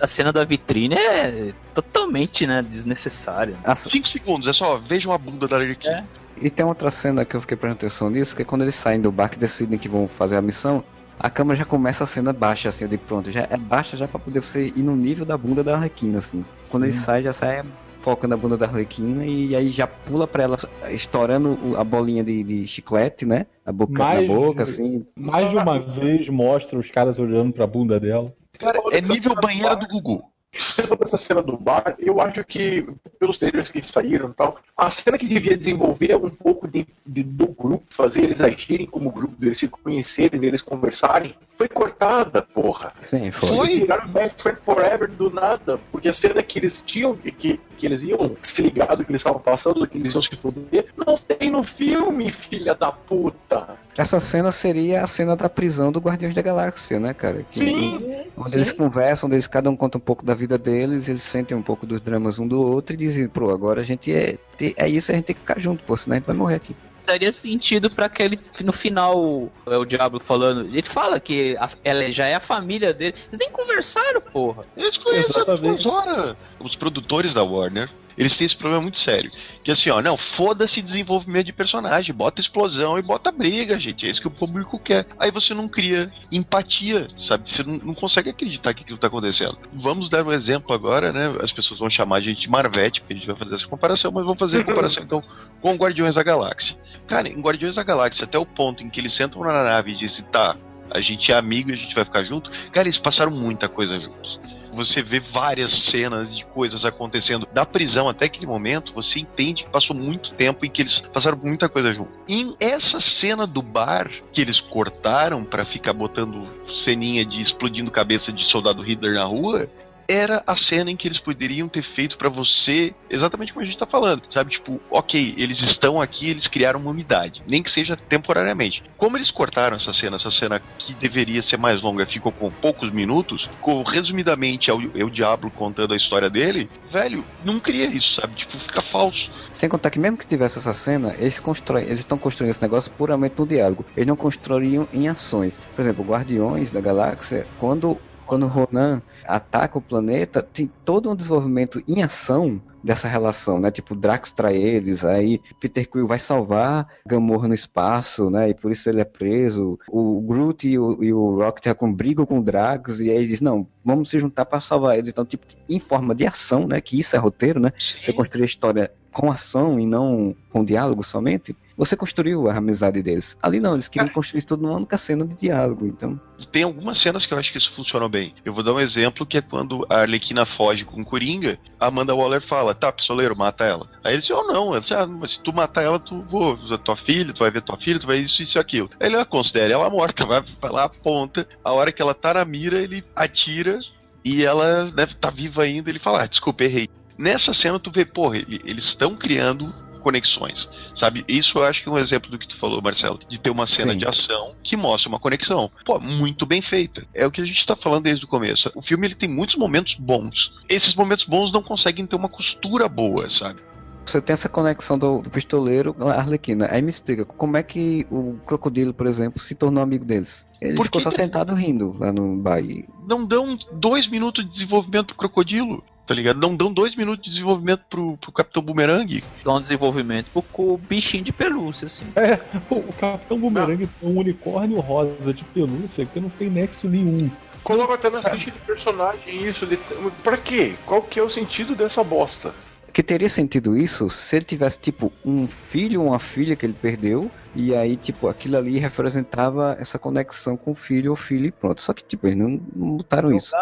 [SPEAKER 9] A cena da vitrine é totalmente, né, desnecessária.
[SPEAKER 5] Ah,
[SPEAKER 7] Cinco segundos, é só, vejam a bunda da Arlequina.
[SPEAKER 5] E tem outra cena que eu fiquei prestando atenção nisso, que é quando eles saem do barco e decidem que vão fazer a missão, a câmera já começa a cena baixa, assim, eu digo, pronto, já é baixa já pra poder você ir no nível da bunda da Arlequina, assim. Quando ele sai, já sai focando a bunda da Arlequina e aí já pula pra ela, estourando a bolinha de, de chiclete, né? A boca
[SPEAKER 8] Mais-
[SPEAKER 5] na boca, assim.
[SPEAKER 8] Mais de uma vez mostra os caras olhando pra bunda dela.
[SPEAKER 7] Cara, é nível banheira do Gugu.
[SPEAKER 6] Você falou dessa cena do bar, eu acho que, pelos trailers que saíram e tal, a cena que devia desenvolver um pouco de, de- do grupo, fazer eles agirem como grupo, eles se conhecerem, eles conversarem, foi cortada, porra.
[SPEAKER 5] Sim, foi.
[SPEAKER 6] Eles tiraram Best Friend Forever do nada, porque a cena que eles tinham, que, que eles iam se ligar do que eles estavam passando, do que eles iam se foder, não tem no filme, filha da puta.
[SPEAKER 5] Essa cena seria a cena da prisão do Guardiões da Galáxia, né, cara? Que-
[SPEAKER 6] Sim,
[SPEAKER 5] Onde eles conversam, onde eles, cada um conta um pouco da vida deles, eles sentem um pouco dos dramas um do outro e dizem, pô, agora a gente é. É isso, a gente tem que ficar junto, pô, senão a gente vai morrer aqui.
[SPEAKER 9] Daria sentido pra aquele. No final, é o Diablo falando. Ele fala que a- ela já é a família dele. Eles nem conversaram, porra.
[SPEAKER 7] Eles conhecem há
[SPEAKER 8] Exatamente.
[SPEAKER 7] duas horas. Os produtores da Warner, eles têm esse problema muito sério. Que assim, ó, não, foda-se desenvolvimento de personagem, bota explosão e bota briga, gente. É isso que o público quer. Aí você não cria empatia, sabe? Você não, não consegue acreditar que aquilo tá acontecendo. Vamos dar um exemplo agora, né? As pessoas vão chamar a gente de Marvete, porque a gente vai fazer essa comparação, mas vamos fazer a comparação então com Guardiões da Galáxia. Cara, em Guardiões da Galáxia, até o ponto em que eles sentam na nave e dizem, tá, a gente é amigo e a gente vai ficar junto, cara, eles passaram muita coisa juntos. Você vê várias cenas de coisas acontecendo da prisão até aquele momento, você entende que passou muito tempo e que eles passaram muita coisa junto. Em essa cena do bar que eles cortaram pra ficar botando ceninha de explodindo cabeça de soldado Hitler na rua, era a cena em que eles poderiam ter feito pra você exatamente como a gente tá falando, sabe? Tipo, ok, eles estão aqui, eles criaram uma unidade, nem que seja temporariamente. Como eles cortaram essa cena, essa cena que deveria ser mais longa ficou com poucos minutos, ficou resumidamente é o, é o Diablo contando a história dele, velho, não cria isso, sabe? Tipo, fica falso.
[SPEAKER 5] Sem contar que mesmo que tivesse essa cena, eles constroem, eles estão construindo esse negócio puramente no diálogo. Eles não construiriam em ações. Por exemplo, Guardiões da Galáxia, quando quando Ronan ataca o planeta, tem todo um desenvolvimento em ação dessa relação, né? Tipo, Drax trai eles, aí Peter Quill vai salvar Gamorra no espaço, né? E por isso ele é preso. O Groot e o, e o Rocket já com brigam com o Drax, e aí eles não, vamos se juntar para salvar eles. Então, tipo, em forma de ação, né? Que isso é roteiro, né? Você construir a história com ação e não com diálogo somente, você construiu a amizade deles. Ali não, eles queriam construir isso tudo numa única cena de diálogo, então...
[SPEAKER 7] Tem algumas cenas que eu acho que isso funcionou bem. Eu vou dar um exemplo que é quando a Arlequina foge com o Coringa, a Amanda Waller fala, tá, pistoleiro, mata ela. Aí ele diz, oh não, ela diz, ah, mas se tu matar ela, tu vou, tua filha, tu vai ver tua filha, tu vai isso, isso e aquilo. Aí ele ah, considera ela morta, vai, vai lá, aponta. A hora que ela tá na mira, ele atira e ela deve tá viva ainda, ele fala, ah, desculpa, errei. Nessa cena tu vê, porra, ele- eles estão criando conexões, sabe? Isso eu acho que é um exemplo do que tu falou, Marcelo, de ter uma cena
[SPEAKER 5] Sim.
[SPEAKER 7] de ação que mostra uma conexão. Pô, muito bem feita. É o que a gente tá falando desde o começo. O filme ele tem muitos momentos bons. Esses momentos bons não conseguem ter uma costura boa, sabe?
[SPEAKER 5] Você tem essa conexão do, do pistoleiro com a Arlequina. Aí me explica, como é que o Crocodilo, por exemplo, se tornou amigo deles? Ele
[SPEAKER 7] Porque-
[SPEAKER 5] ficou só sentado rindo lá no bar. e-
[SPEAKER 7] Não dão dois minutos de desenvolvimento pro crocodilo. Tá ligado? Não dão dois minutos de desenvolvimento pro, pro Capitão Boomerang.
[SPEAKER 9] Dá um desenvolvimento pro bichinho de pelúcia, assim.
[SPEAKER 8] É, o, Capitão Boomerang tem um unicórnio rosa de pelúcia que não tem nexo nenhum.
[SPEAKER 6] Coloca até na ficha de personagem isso. De... Pra quê? Qual que é o sentido dessa bosta?
[SPEAKER 5] Que teria sentido isso se ele tivesse, tipo, um filho ou uma filha que ele perdeu, e aí, tipo, aquilo ali representava essa conexão com o filho ou filha e pronto. Só que, tipo, eles não, não botaram isso.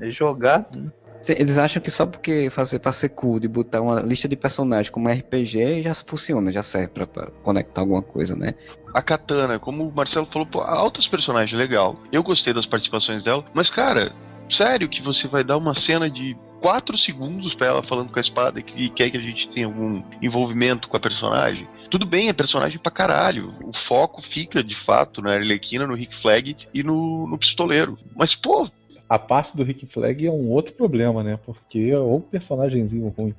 [SPEAKER 9] É jogado.
[SPEAKER 5] Eles acham que só porque fazer pra ser cool de botar uma lista de personagens como RPG já funciona, já serve pra, pra conectar alguma coisa, né?
[SPEAKER 7] A Katana, como o Marcelo falou, pô, altas personagens, legal. Eu gostei das participações dela, mas cara, sério que você vai dar uma cena de 4 segundos pra ela falando com a espada que quer que a gente tenha algum envolvimento com a personagem? Tudo bem, é personagem pra caralho. O foco fica, de fato, na Arlequina, no Rick Flag e no, no pistoleiro. Mas, pô,
[SPEAKER 8] A parte do Rick Flag é um outro problema, né? Porque é um personagemzinho ruim.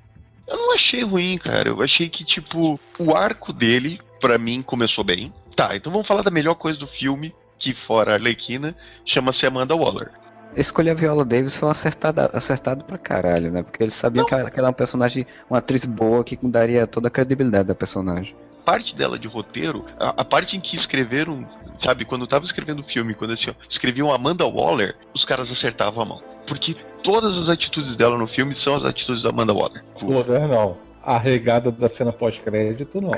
[SPEAKER 7] Eu não achei ruim, cara. Eu achei que, tipo, o arco dele, pra mim, começou bem. Tá, então vamos falar da melhor coisa do filme, que fora a Arlequina, chama-se Amanda Waller.
[SPEAKER 5] Escolher a Viola Davis foi um acertado, acertado pra caralho, né? Porque eles sabiam que ela, que ela é uma personagem, uma atriz boa que daria toda a credibilidade da personagem.
[SPEAKER 7] Parte dela de roteiro, a, a parte em que escreveram, sabe, quando eu tava escrevendo o filme, quando assim, ó, escreviam Amanda Waller, os caras acertavam a mão. Porque todas as atitudes dela no filme são as atitudes da Amanda Waller.
[SPEAKER 8] Pô, não. A regada da cena pós-crédito, não.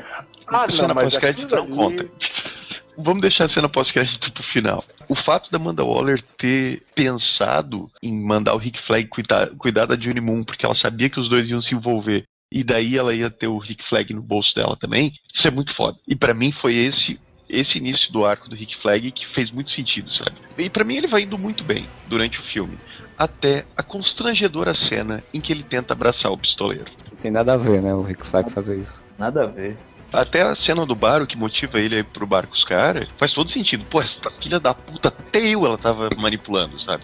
[SPEAKER 6] Ah,
[SPEAKER 7] Cena
[SPEAKER 6] não, mas
[SPEAKER 7] pós-crédito não
[SPEAKER 6] ali-
[SPEAKER 7] conta. vamos deixar a cena pós-crédito pro final. O fato da Amanda Waller ter pensado em mandar o Rick Flag cuidar, cuidar da Juni Moon, porque ela sabia que os dois iam se envolver, e daí ela ia ter o Rick Flag no bolso dela também, isso é muito foda. E para mim foi esse esse início do arco do Rick Flag que fez muito sentido, sabe? E para mim ele vai indo muito bem durante o filme, até a constrangedora cena em que ele tenta abraçar o pistoleiro.
[SPEAKER 5] Não tem nada a ver, né? O Rick Flag fazer isso.
[SPEAKER 9] Nada a ver.
[SPEAKER 7] Até a cena do bar, o que motiva ele a ir pro bar com os caras, faz todo sentido. Pô, essa filha da puta, até eu ela tava manipulando, sabe?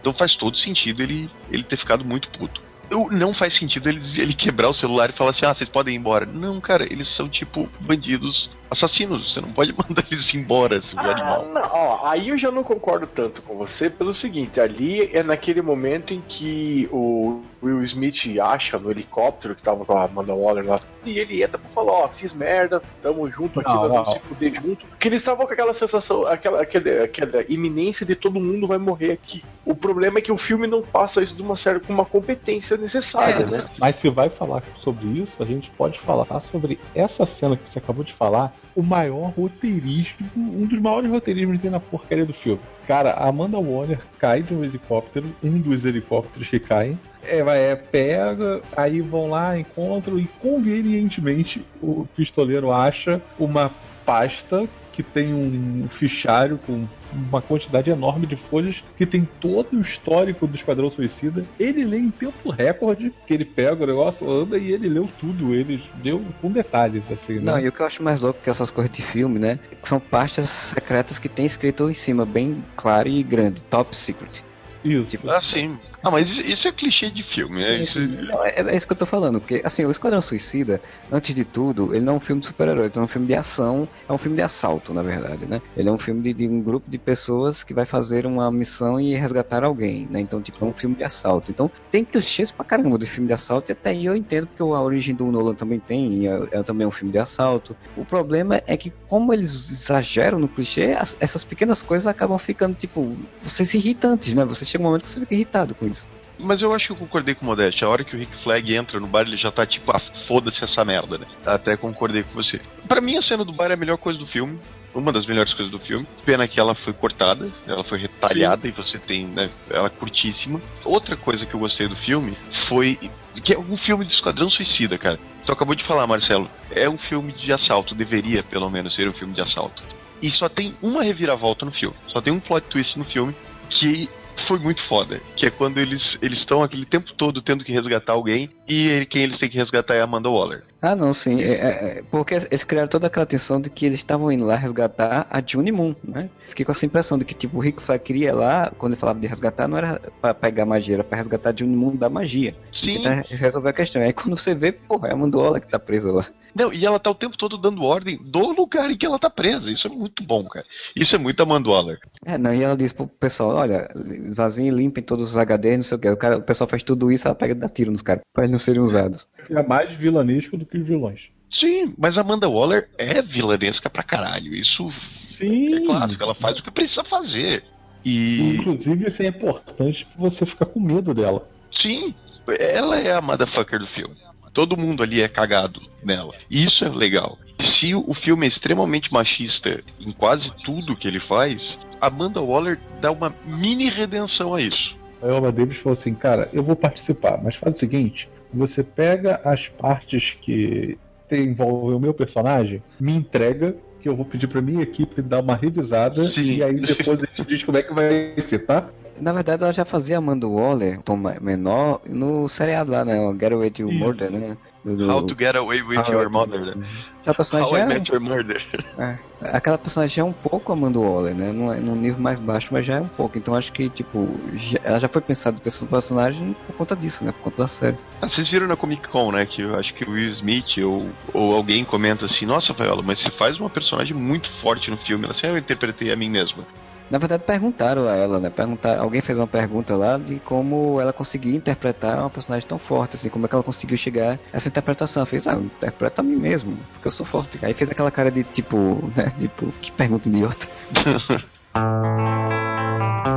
[SPEAKER 7] Então faz todo sentido ele, ele ter ficado muito puto. Eu- Não faz sentido ele, ele quebrar o celular e falar assim: ah, vocês podem ir embora. Não, cara, eles são tipo bandidos assassinos. Você não pode mandar eles embora, seu
[SPEAKER 6] Ah,
[SPEAKER 7] animal.
[SPEAKER 6] não, ó, aí eu já não concordo tanto com você pelo seguinte, ali é naquele momento em que o Will Smith acha no helicóptero que tava com a Amanda Waller lá, e ele entra pra falar, ó, fiz merda, tamo junto aqui,
[SPEAKER 8] Não,
[SPEAKER 6] nós vamos
[SPEAKER 8] não.
[SPEAKER 6] se fuder junto. Que eles estavam com aquela sensação, aquela, aquela, aquela iminência de todo mundo vai morrer aqui. O problema é que o filme não passa isso de uma série com uma competência necessária, né?
[SPEAKER 8] Mas se vai falar sobre isso, a gente pode falar sobre essa cena que você acabou de falar, o maior roteirismo, um dos maiores roteirismos que tem na porcaria do filme. Cara, a Amanda Waller cai de um helicóptero, um dos helicópteros que caem. É, vai, é, pega, aí vão lá, encontram e convenientemente o pistoleiro acha uma pasta que tem um fichário com uma quantidade enorme de folhas que tem todo o histórico do Esquadrão Suicida. Ele lê em tempo recorde, que ele pega o negócio, anda e ele leu tudo. Ele deu com detalhes, assim, né?
[SPEAKER 5] Não, e o que eu acho mais louco que essas coisas de filme, né? Que são pastas secretas que tem escrito em cima, bem claro e grande, top secret.
[SPEAKER 8] Isso.
[SPEAKER 7] Ah, sim. Ah, mas isso, isso é clichê de filme, né?
[SPEAKER 5] Sim,
[SPEAKER 7] Isso-
[SPEAKER 5] sim. Não, é, é isso que eu tô falando, porque assim, o Esquadrão Suicida, antes de tudo, ele não é um filme de super-herói, é um filme de ação, é um filme de assalto, na verdade, né? Ele é um filme de, de um grupo de pessoas que vai fazer uma missão e resgatar alguém, né? Então, tipo, é um filme de assalto. Então, tem clichês pra caramba de filme de assalto, e até aí eu entendo, porque a origem do Nolan também tem, e é, é também um filme de assalto. O problema é que, como eles exageram no clichê, as- essas pequenas coisas acabam ficando, tipo, vocês irritantes, né? Você chega um momento que você fica irritado com
[SPEAKER 7] Mas eu acho que eu concordei com o Modeste. A hora que o Rick Flag entra no bar, ele já tá tipo, ah, foda-se essa merda, né? Até concordei com você. Pra mim, a cena do bar é a melhor coisa do filme. Uma das melhores coisas do filme. Pena que ela foi cortada, ela foi retalhada e você tem, né, ela curtíssima. Outra coisa que eu gostei do filme foi que é um filme de Esquadrão Suicida, cara. Tu acabou de falar, Marcelo. É um filme de assalto, deveria pelo menos ser um filme de assalto. E só tem uma reviravolta no filme. Só tem um plot twist no filme que foi muito foda. Que é quando eles eles estão aquele tempo todo tendo que resgatar alguém e ele- quem eles têm que resgatar é a Amanda Waller.
[SPEAKER 5] Ah, não, sim. É, é- é, porque eles criaram toda aquela tensão de que eles estavam indo lá resgatar a Juni Moon, né? Fiquei com essa impressão de que, tipo, o Rick Flag queria lá, quando ele falava de resgatar, não era pra pegar magia, era pra resgatar a Juni Moon da magia.
[SPEAKER 7] Sim.
[SPEAKER 5] Tentar resolver a questão. Aí quando você vê, porra, é a Mandola que tá presa lá.
[SPEAKER 7] Não, e ela tá o tempo todo dando ordem do lugar em que ela tá presa. Isso é muito bom, cara. Isso é muito Amanda Waller.
[SPEAKER 5] É, não, e ela disse pro pessoal, olha, vaziem, limpem todos os HDs, não sei o que. O, cara, o pessoal faz tudo isso, ela pega e dá tiro nos caras, pra eles não serem usados.
[SPEAKER 8] É mais vilanesco do que os vilões.
[SPEAKER 7] Sim, mas a Amanda Waller é vilanesca pra caralho. Isso
[SPEAKER 8] Sim.
[SPEAKER 7] é claro, ela faz o que precisa fazer. E
[SPEAKER 8] Inclusive, isso é importante pra você ficar com medo dela.
[SPEAKER 7] sim, ela é a motherfucker do filme. Todo mundo ali é cagado nela. Isso é legal. E se o filme é extremamente machista em quase tudo que ele faz, a Amanda Waller dá uma mini redenção a isso.
[SPEAKER 8] A Viola Davis falou assim, cara, eu vou participar, mas faz o seguinte, você pega as partes que envolvem o meu personagem, me entrega, que eu vou pedir pra minha equipe dar uma revisada,
[SPEAKER 7] Sim.
[SPEAKER 8] e aí depois a gente diz como é que vai ser, tá?
[SPEAKER 5] Na verdade, ela já fazia Amanda Waller, tom menor, no seriado lá, né? O Get Away to
[SPEAKER 8] Isso.
[SPEAKER 5] Murder, né? Do, do-
[SPEAKER 7] How to Get Away with
[SPEAKER 8] How
[SPEAKER 7] Your
[SPEAKER 8] to-
[SPEAKER 7] Mother. né?
[SPEAKER 5] Aquela personagem
[SPEAKER 7] How I
[SPEAKER 5] é,
[SPEAKER 7] Met Your Murder.
[SPEAKER 5] é, aquela personagem é um pouco Amanda Waller, né? Não é num nível mais baixo, mas já é um pouco. Então acho que, tipo, já- ela já foi pensada esse personagem por conta disso, né? Por conta da série.
[SPEAKER 7] Ah, vocês viram na Comic Con, né? Que eu acho que o Will Smith ou, ou alguém comenta assim: Nossa, Viola, mas você faz uma personagem muito forte no filme. Ela assim, "Ah, eu interpretei a mim mesma.
[SPEAKER 5] Na verdade, perguntaram a ela, né? Perguntaram, alguém fez uma pergunta lá de como ela conseguia interpretar uma personagem tão forte, assim, como é que ela conseguiu chegar a essa interpretação. Ela fez, ah, eu interpreto a mim mesmo, porque eu sou forte. Aí fez aquela cara de tipo, né? Tipo, que pergunta idiota.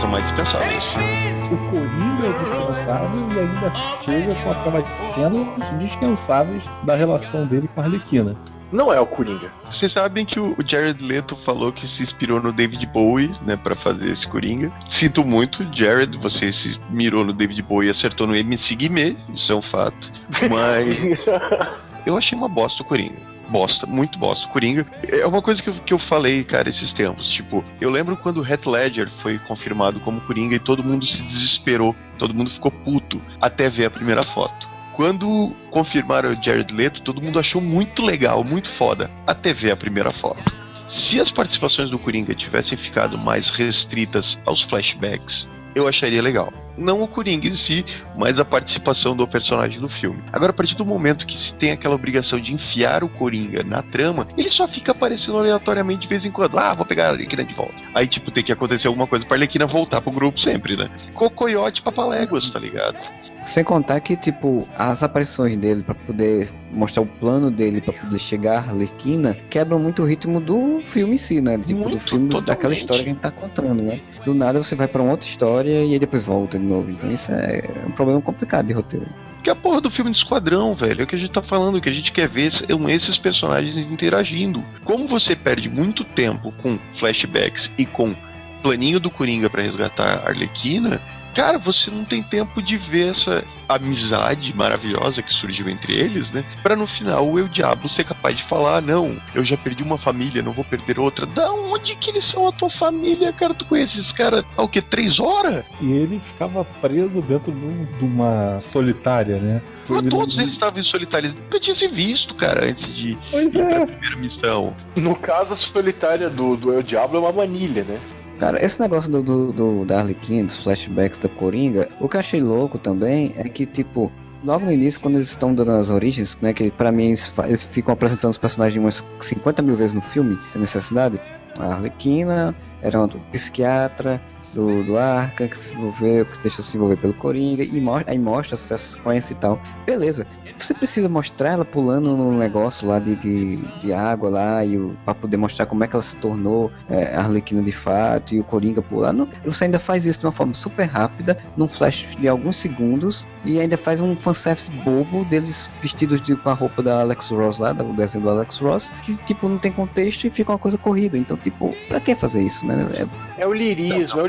[SPEAKER 7] Coisa mais filme.
[SPEAKER 8] O Coringa é dispensável e ainda chega com aquelas cenas dispensáveis da relação dele com a Arlequina.
[SPEAKER 6] Não é o Coringa.
[SPEAKER 7] Vocês sabem que o Jared Leto falou que se inspirou no David Bowie, né, para fazer esse Coringa. Sinto muito, Jared, você se mirou no David Bowie e acertou no MC Guimê, isso é um fato. Mas eu achei uma bosta o Coringa. Bosta, muito bosta. Coringa é uma coisa que eu, que eu falei, cara, esses tempos. Tipo, eu lembro quando o Heath Ledger foi confirmado como Coringa e todo mundo se desesperou, todo mundo ficou puto até ver a primeira foto. Quando confirmaram o Jared Leto, todo mundo achou muito legal, muito foda, até ver a primeira foto. Se as participações do Coringa tivessem ficado mais restritas aos flashbacks, eu acharia legal. Não o Coringa em si, mas a participação do personagem no filme. Agora, a partir do momento que se tem aquela obrigação de enfiar o Coringa na trama, ele só fica aparecendo aleatoriamente de vez em quando. Ah, vou pegar a Arlequina de volta. Aí, tipo, tem que acontecer alguma coisa pra Arlequina voltar pro grupo sempre, né? Cocoiote papaléguas, tá ligado?
[SPEAKER 5] Sem contar que, tipo, as aparições dele pra poder mostrar o plano dele pra poder chegar à Arlequina quebram muito o ritmo do filme em si, né? Tipo, do
[SPEAKER 7] Muito,
[SPEAKER 5] filme,
[SPEAKER 7] totalmente.
[SPEAKER 5] daquela história que a gente tá contando, né? Do nada você vai pra uma outra história e aí depois volta de novo. Então isso é um problema complicado de roteiro.
[SPEAKER 7] Que é a porra do filme de esquadrão, velho. É o que a gente tá falando. O que a gente quer ver são esses personagens interagindo. Como você perde muito tempo com flashbacks e com planinho do Coringa pra resgatar a Arlequina, cara, você não tem tempo de ver essa amizade maravilhosa que surgiu entre eles, né? Pra no final o Eu Diabo ser capaz de falar: "Ah, não, eu já perdi uma família, não vou perder outra. Da onde que eles são a tua família, cara? Tu conhece esses caras há o quê? Três horas?
[SPEAKER 8] E ele ficava preso dentro de, um- de uma solitária, né?
[SPEAKER 7] Mas
[SPEAKER 8] Ele-
[SPEAKER 7] todos eles estavam em solitário. Eles nunca tinham se visto, cara, antes de
[SPEAKER 8] Pois
[SPEAKER 7] ir pra
[SPEAKER 8] é.
[SPEAKER 7] primeira missão.
[SPEAKER 6] No caso, a solitária do, do El Diablo é uma manilha, né?
[SPEAKER 5] Cara, esse negócio do, do, do- da Arlequina, dos flashbacks da Coringa, o que eu achei louco também é que, tipo, logo no início, quando eles estão dando as origens, né, que pra mim eles, eles ficam apresentando os personagens umas 50 mil vezes no filme, sem necessidade. A Arlequina era um psiquiatra do, do Arca, que se envolveu, que se deixou se envolver pelo Coringa, e mostra, aí mostra essa sequência e tal. Beleza, você precisa mostrar ela pulando no negócio lá de, de, de água lá, e o, pra poder mostrar como é que ela se tornou é, Arlequina de fato e o Coringa pular. Não, você ainda faz isso de uma forma super rápida, num flash de alguns segundos, e ainda faz um fanservice bobo deles vestidos de, com a roupa da Alex Ross lá, do desenho do Alex Ross, que tipo não tem contexto e fica uma coisa corrida. Então, tipo, pra que fazer isso, né? É,
[SPEAKER 6] É o lirismo, é o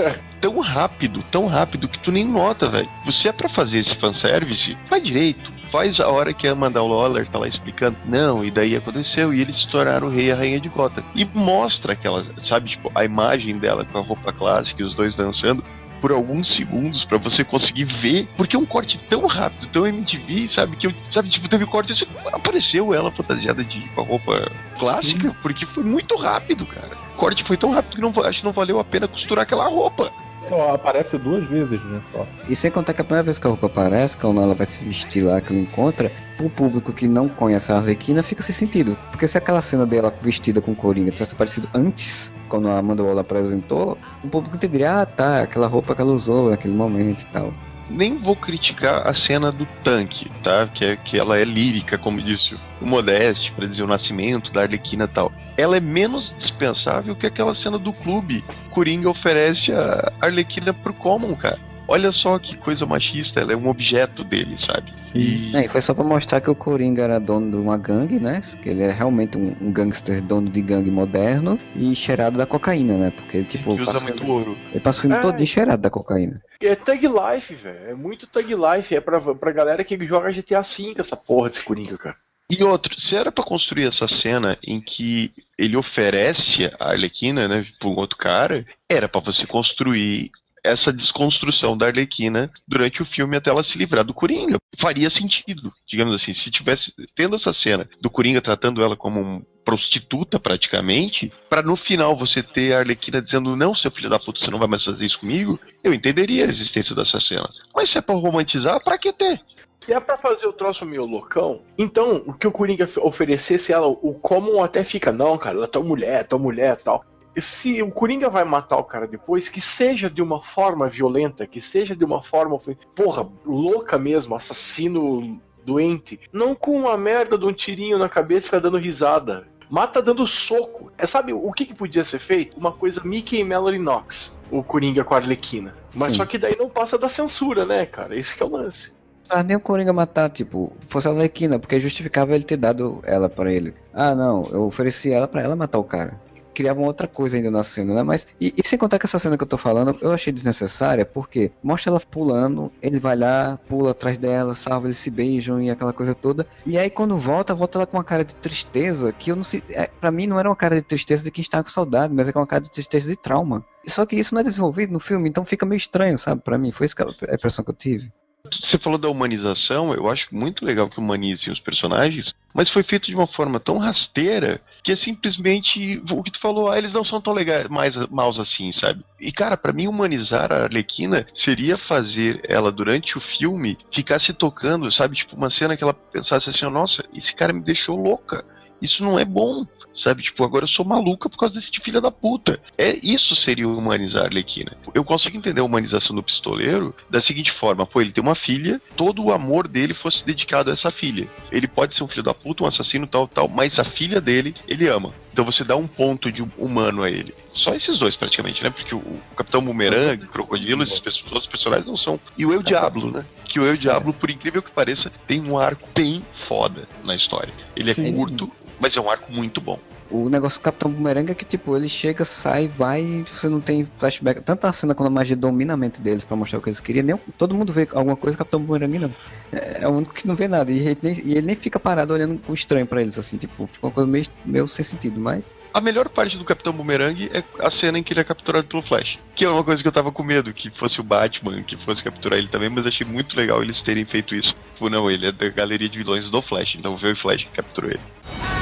[SPEAKER 7] Tão rápido, tão rápido que tu nem nota, velho. Você é pra fazer esse fanservice, faz direito. Faz a hora que a Amanda Waller tá lá explicando. Não, e daí aconteceu, e eles se tornaram o rei e a rainha de Gotham. E mostra aquela, sabe, tipo, a imagem dela com a roupa clássica e os dois dançando por alguns segundos pra você conseguir ver, porque é um corte tão rápido, tão MTV, sabe, que eu, sabe, tipo, teve corte, assim, apareceu ela fantasiada de com a roupa clássica, porque foi muito rápido, cara. O corte foi tão rápido que não, acho que não valeu a pena costurar aquela roupa.
[SPEAKER 8] Só aparece duas vezes, né? Só.
[SPEAKER 5] E sem contar que a primeira vez que a roupa aparece, quando ela vai se vestir lá, que ela encontra, pro público que não conhece a Arlequina, fica sem sentido. Porque se aquela cena dela vestida com Coringa tivesse aparecido antes, quando a Amanda Waller apresentou, o público entenderia, ah, tá, aquela roupa que ela usou naquele momento e tal.
[SPEAKER 7] Nem vou criticar a cena do tanque, tá? Que, é, que ela é lírica, como disse o Modeste, pra dizer o nascimento da Arlequina e tal. Ela é menos dispensável que aquela cena do clube. Coringa oferece a Arlequina pro Common, cara. Olha só que coisa machista, ela é um objeto dele, sabe? E
[SPEAKER 5] É, e foi só pra mostrar que o Coringa era dono de uma gangue, né? Que ele é realmente um, um gangster dono de gangue moderno e cheirado da cocaína, né? Porque ele, tipo,
[SPEAKER 7] que usa
[SPEAKER 5] passa, o
[SPEAKER 7] muito
[SPEAKER 5] filme,
[SPEAKER 7] ouro.
[SPEAKER 5] ele passa o filme
[SPEAKER 6] É.
[SPEAKER 5] todo cheirado da cocaína.
[SPEAKER 6] É Thug Life, velho. É muito Thug Life. É pra, pra galera que joga GTA V essa porra desse Coringa, cara.
[SPEAKER 7] E outro, se era pra construir essa cena em que ele oferece a Arlequina, né, pra um outro cara, era pra você construir essa desconstrução da Arlequina durante o filme até ela se livrar do Coringa. Faria sentido, digamos assim, se tivesse tendo essa cena do Coringa tratando ela como um prostituta praticamente, pra no final você ter a Arlequina dizendo não, seu filho da puta, você não vai mais fazer isso comigo, eu entenderia a existência dessas cenas. Mas se é pra romantizar, pra que ter?
[SPEAKER 6] Se é pra fazer o troço meio loucão, então o que o Coringa oferecesse ela, o Common até fica, não, cara, ela é tua mulher, tua mulher tal. Se o Coringa vai matar o cara depois, que seja de uma forma violenta, que seja de uma forma, porra, louca mesmo, assassino doente, não com uma merda de um tirinho na cabeça e ficar dando risada. Mata dando soco. É, sabe o que, que podia ser feito? Uma coisa Mickey e Melanie Knox, o Coringa com a Arlequina. Mas
[SPEAKER 5] Sim.
[SPEAKER 6] só que daí não passa da censura, né, cara? Esse que é o lance.
[SPEAKER 5] Ah, nem o Coringa matar, tipo, fosse a Arlequina, porque justificava ele ter dado ela pra ele. Ah, não, eu ofereci ela pra ela matar o cara. Criava uma outra coisa ainda na cena, né? Mas, e, e sem contar que essa cena que eu tô falando, eu achei desnecessária, porque mostra ela pulando, ele vai lá, pula atrás dela, salva, eles se beijam e aquela coisa toda. E aí quando volta, volta ela com uma cara de tristeza, que eu não sei, é, pra mim não era uma cara de tristeza de quem está com saudade, mas é uma cara de tristeza de trauma. Só que isso não é desenvolvido no filme, então fica meio estranho, sabe? Pra mim, foi isso que a impressão que eu tive.
[SPEAKER 7] Você falou da humanização, eu acho muito legal que humanizem os personagens, mas foi feito de uma forma tão rasteira que é simplesmente o que tu falou, ah, eles não são tão legais, mais maus assim, sabe? E cara, pra mim humanizar a Arlequina seria fazer ela durante o filme ficar se tocando, sabe? Tipo uma cena que ela pensasse assim, "Oh, nossa, esse cara me deixou louca. Isso não é bom. Sabe, tipo, agora eu sou maluca por causa desse filho da puta. É isso seria humanizar a Arlequina. Eu consigo entender a humanização do pistoleiro da seguinte forma: pô, ele tem uma filha, todo o amor dele fosse dedicado a essa filha. Ele pode ser um filho da puta, um assassino, tal, tal, mas a filha dele, ele ama. Então você dá um ponto de humano a ele. Só esses dois, praticamente, né? Porque o, o Capitão Boomerang, o Crocodilo, esses outros personagens não são. E o Eu Diablo, né? Que o Eu Diablo, por incrível que pareça, tem um arco bem foda na história. Ele é
[SPEAKER 8] Sim.
[SPEAKER 7] curto, mas é um arco muito bom.
[SPEAKER 5] O negócio do Capitão Boomerang é que, tipo, ele chega, sai, vai, você não tem flashback. Tanto a cena quando a magia domina a mente deles pra mostrar o que eles queriam, nem todo mundo vê alguma coisa, o Capitão Boomerang não. É, é o único que não vê nada. E ele, nem, e ele nem fica parado olhando com estranho pra eles, assim, tipo, fica uma coisa meio, meio sem sentido, mas.
[SPEAKER 7] A melhor parte do Capitão Boomerang é a cena em que ele é capturado pelo Flash. Que é uma coisa que eu tava com medo, que fosse o Batman, que fosse capturar ele também, mas achei muito legal eles terem feito isso. Tipo, não, ele é da galeria de vilões do Flash, então veio o Flash que capturou ele.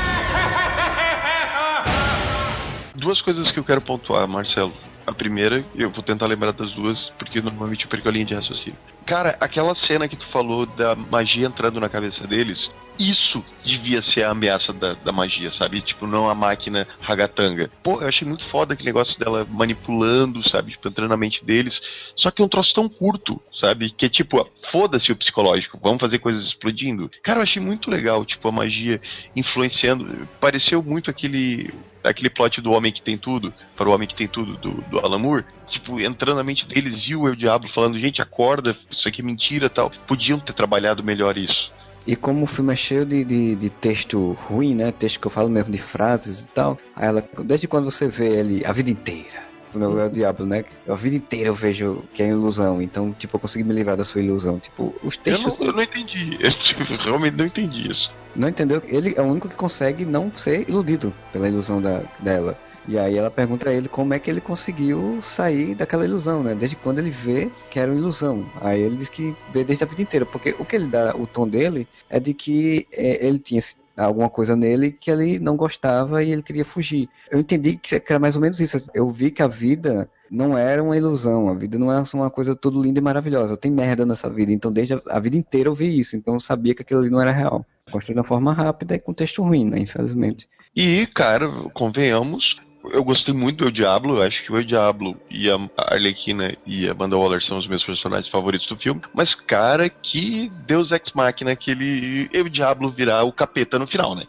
[SPEAKER 7] Duas coisas que eu quero pontuar, Marcelo. A primeira, eu vou tentar lembrar das duas, porque normalmente eu perco a linha de raciocínio. Cara, aquela cena que tu falou da magia entrando na cabeça deles, isso devia ser a ameaça da, da magia, sabe? Tipo, não a máquina ragatanga. Pô, eu achei muito foda aquele negócio dela manipulando, sabe? Tipo, entrando na mente deles. Só que é um troço tão curto, sabe? Que é tipo, foda-se o psicológico, vamos fazer coisas explodindo. Cara, eu achei muito legal, tipo, a magia influenciando. Pareceu muito aquele aquele plot do Homem que Tem Tudo, para o Homem que Tem Tudo, do, do Alan Moore, tipo, entrando na mente deles e o Eu Diablo falando, gente, acorda, isso aqui é mentira tal. Podiam ter trabalhado melhor isso.
[SPEAKER 5] E como o filme é cheio de, de, de texto ruim, né? Texto que eu falo mesmo de frases e tal. Aí ela, desde quando você vê ele a vida inteira. Não é o diabo, né? A vida inteira eu vejo que é ilusão. Então, tipo, eu consegui me livrar da sua ilusão. Tipo, os
[SPEAKER 7] Eu
[SPEAKER 5] textos.
[SPEAKER 7] não, eu não entendi, eu tipo, realmente não entendi isso.
[SPEAKER 5] Não entendeu? Ele é o único que consegue não ser iludido pela ilusão da, dela. E aí ela pergunta a ele como é que ele conseguiu sair daquela ilusão, né? Desde quando ele vê que era uma ilusão. Aí ele diz que vê desde a vida inteira, porque o que ele dá, o tom dele, é de que é, ele tinha alguma coisa nele que ele não gostava e ele queria fugir. Eu entendi que era mais ou menos isso. Eu vi que a vida não era uma ilusão, a vida não era só uma coisa tudo linda e maravilhosa. Tem merda nessa vida, então desde a, a vida inteira eu vi isso, então eu sabia que aquilo ali não era real. Construí de uma forma rápida e com texto ruim, né? Infelizmente.
[SPEAKER 7] E, cara, convenhamos, eu gostei muito do Diablo, acho que o Diablo e a Arlequina e a Amanda Waller são os meus personagens favoritos do filme, mas, cara, que Deus Ex Machina aquele El Diablo virar o capeta no final, né?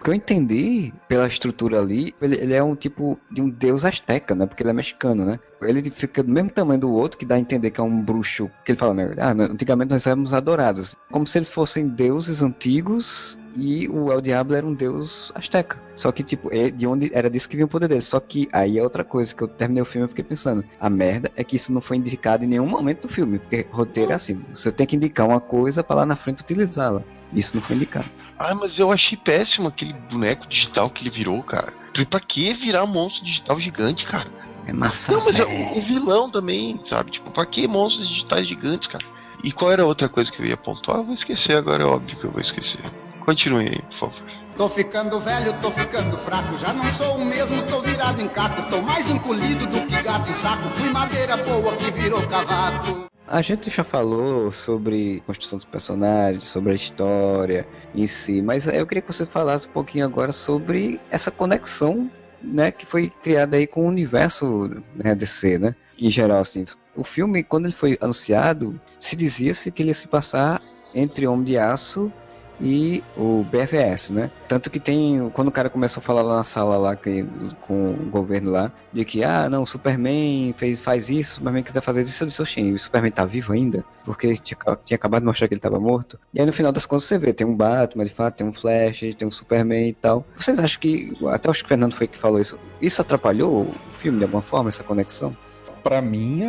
[SPEAKER 5] O que eu entendi pela estrutura ali, ele, ele é um tipo de um deus asteca, né? Porque ele é mexicano, né? Ele fica do mesmo tamanho do outro, que dá a entender que é um bruxo. Que ele fala, né? Ah, antigamente nós éramos adorados. Como se eles fossem deuses antigos e o El Diablo era um deus asteca. Só que, tipo, é de onde era disso que vinha o poder dele. Só que aí é outra coisa que eu terminei o filme e fiquei pensando. A merda é que isso não foi indicado em nenhum momento do filme. Porque roteiro é assim. Você tem que indicar uma coisa pra lá na frente utilizá-la. Isso não foi indicado.
[SPEAKER 7] Ah, mas eu achei péssimo aquele boneco digital que ele virou, cara. E pra que virar um monstro digital gigante, cara?
[SPEAKER 5] É massa.
[SPEAKER 7] Não, mas é o, o vilão também, sabe? Tipo, pra que monstros digitais gigantes, cara? E qual era a outra coisa que eu ia pontuar? Eu vou esquecer agora, é óbvio que eu vou esquecer. Continue aí, por favor.
[SPEAKER 3] Tô ficando velho, tô ficando fraco, já não sou o mesmo, tô virado em caco, tô mais encolhido do que gato em saco, fui madeira boa que virou cavaco.
[SPEAKER 5] A gente já falou sobre construção dos personagens, sobre a história em si, mas eu queria que você falasse um pouquinho agora sobre essa conexão, né, que foi criada aí com o universo né, DC, né, em geral, assim. O filme, quando ele foi anunciado, se dizia-se que ele ia se passar entre Homem de Aço e o BFS, né? Tanto que tem, quando o cara começou a falar lá na sala lá que, com o governo lá, de que, ah, não, o Superman fez, faz isso, o Superman quiser fazer isso, eu disse, o Superman tá vivo ainda? Porque tinha, tinha acabado de mostrar que ele tava morto. E aí no final das contas você vê, tem um Batman, de fato, tem um Flash, tem um Superman e tal. Vocês acham que, até acho que o Fernando foi que falou isso, isso atrapalhou o filme de alguma forma, essa conexão?
[SPEAKER 8] Pra mim,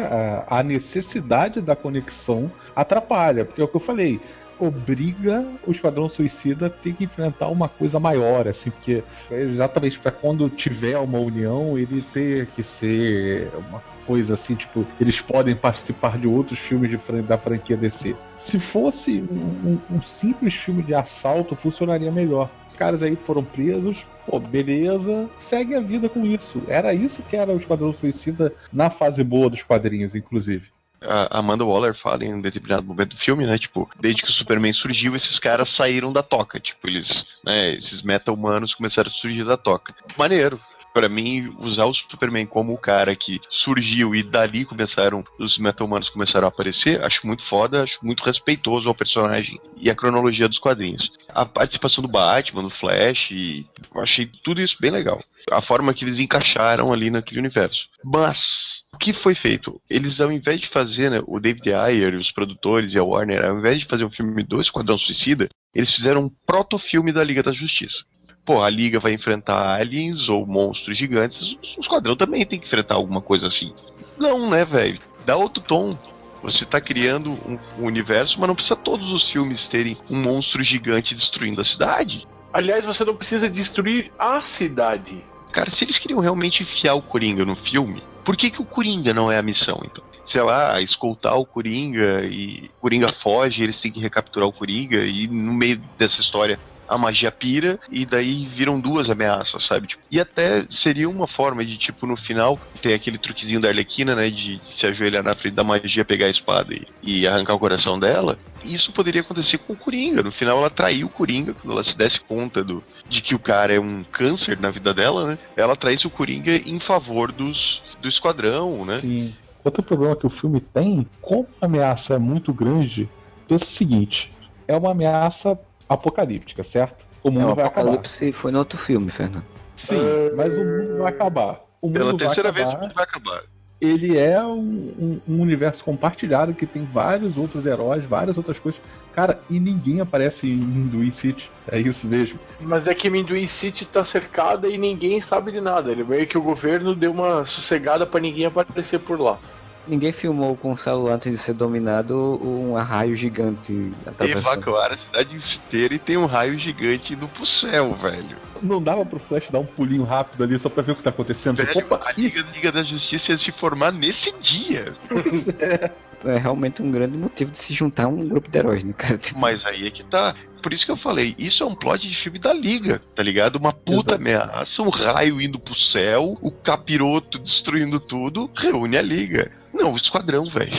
[SPEAKER 8] a necessidade da conexão atrapalha, porque é o que eu falei. Obriga o Esquadrão Suicida a ter que enfrentar uma coisa maior, assim, porque é exatamente para quando tiver uma união, ele ter que ser uma coisa assim, tipo, eles podem participar de outros filmes de da franquia DC. Se fosse um, um- simples filme de assalto, funcionaria melhor. Caras aí foram presos, pô, beleza, segue a vida com isso. Era isso que era o Esquadrão Suicida na fase boa dos quadrinhos, inclusive.
[SPEAKER 7] A Amanda Waller fala em um determinado momento do filme, né? Tipo, desde que o Superman surgiu, esses caras saíram da toca. Tipo, eles, né? Esses meta-humanos começaram a surgir da toca. Maneiro. Pra mim, usar o Superman como o cara que surgiu e dali começaram, os meta-humanos começaram a aparecer, acho muito foda, acho muito respeitoso ao personagem e a cronologia dos quadrinhos. A participação do Batman, do Flash, eu achei tudo isso bem legal. A forma que eles encaixaram ali naquele universo. Mas, o que foi feito? Eles, ao invés de fazer, né, o David Ayer, os produtores e a Warner, ao invés de fazer um filme do Esquadrão Suicida, eles fizeram um proto-filme da Liga da Justiça. Pô, a Liga vai enfrentar aliens ou monstros gigantes, o Esquadrão também tem que enfrentar alguma coisa assim. Não, né, velho? Dá outro tom. Você tá criando um, um universo, mas não precisa todos os filmes terem um monstro gigante destruindo a cidade.
[SPEAKER 6] Aliás, você não precisa destruir a cidade.
[SPEAKER 7] Cara, se eles queriam realmente enfiar o Coringa no filme, por que, que o Coringa não é a missão, então? Sei lá, escoltar o Coringa e o Coringa foge, eles têm que recapturar o Coringa e no meio dessa história a magia pira e daí viram duas ameaças, sabe? Tipo, e até seria uma forma de, tipo, no final, tem aquele truquezinho da Arlequina, né? De se ajoelhar na frente da magia, pegar a espada e, e arrancar o coração dela. Isso poderia acontecer com o Coringa. No final, ela traiu o Coringa quando ela se desse conta do, de que o cara é um câncer na vida dela, né? Ela traísse o Coringa em favor dos, do esquadrão, né?
[SPEAKER 8] Sim. Outro problema que o filme tem, como a ameaça é muito grande, pensa o seguinte: é uma ameaça apocalíptica, certo? O
[SPEAKER 5] É,
[SPEAKER 8] mundo
[SPEAKER 5] o
[SPEAKER 8] vai acabar.
[SPEAKER 5] Apocalipse foi no outro filme, Fernando.
[SPEAKER 8] Sim, mas o mundo vai acabar. O mundo
[SPEAKER 7] Pela
[SPEAKER 8] vai
[SPEAKER 7] terceira vez o
[SPEAKER 8] acabar.
[SPEAKER 7] mundo vai acabar.
[SPEAKER 8] Ele é um, um- um universo compartilhado que tem vários outros heróis, várias outras coisas. Cara, e ninguém aparece em Hinduí City. É isso mesmo.
[SPEAKER 6] Mas é que Minduin City tá cercada e ninguém sabe de nada. Ele meio que o governo deu uma sossegada pra ninguém aparecer por lá.
[SPEAKER 5] Ninguém filmou com o celular antes de ser dominado um raio gigante atravessando.
[SPEAKER 7] Evacuaram a cidade inteira e tem um raio gigante indo pro céu, velho.
[SPEAKER 8] Não dava pro Flash dar um pulinho rápido ali só pra ver o que tá acontecendo.
[SPEAKER 7] Velho,
[SPEAKER 8] Opa,
[SPEAKER 7] a Liga, Liga da Justiça ia se formar nesse dia.
[SPEAKER 5] É realmente um grande motivo de se juntar a um grupo de heróis, né, cara? Tipo,
[SPEAKER 7] Mas aí é que tá. Por isso que eu falei, isso é um plot de filme da Liga, tá ligado? Uma puta
[SPEAKER 8] Exato.
[SPEAKER 7] ameaça, um raio indo pro céu, o capiroto destruindo tudo, reúne a Liga. Não, o esquadrão, velho.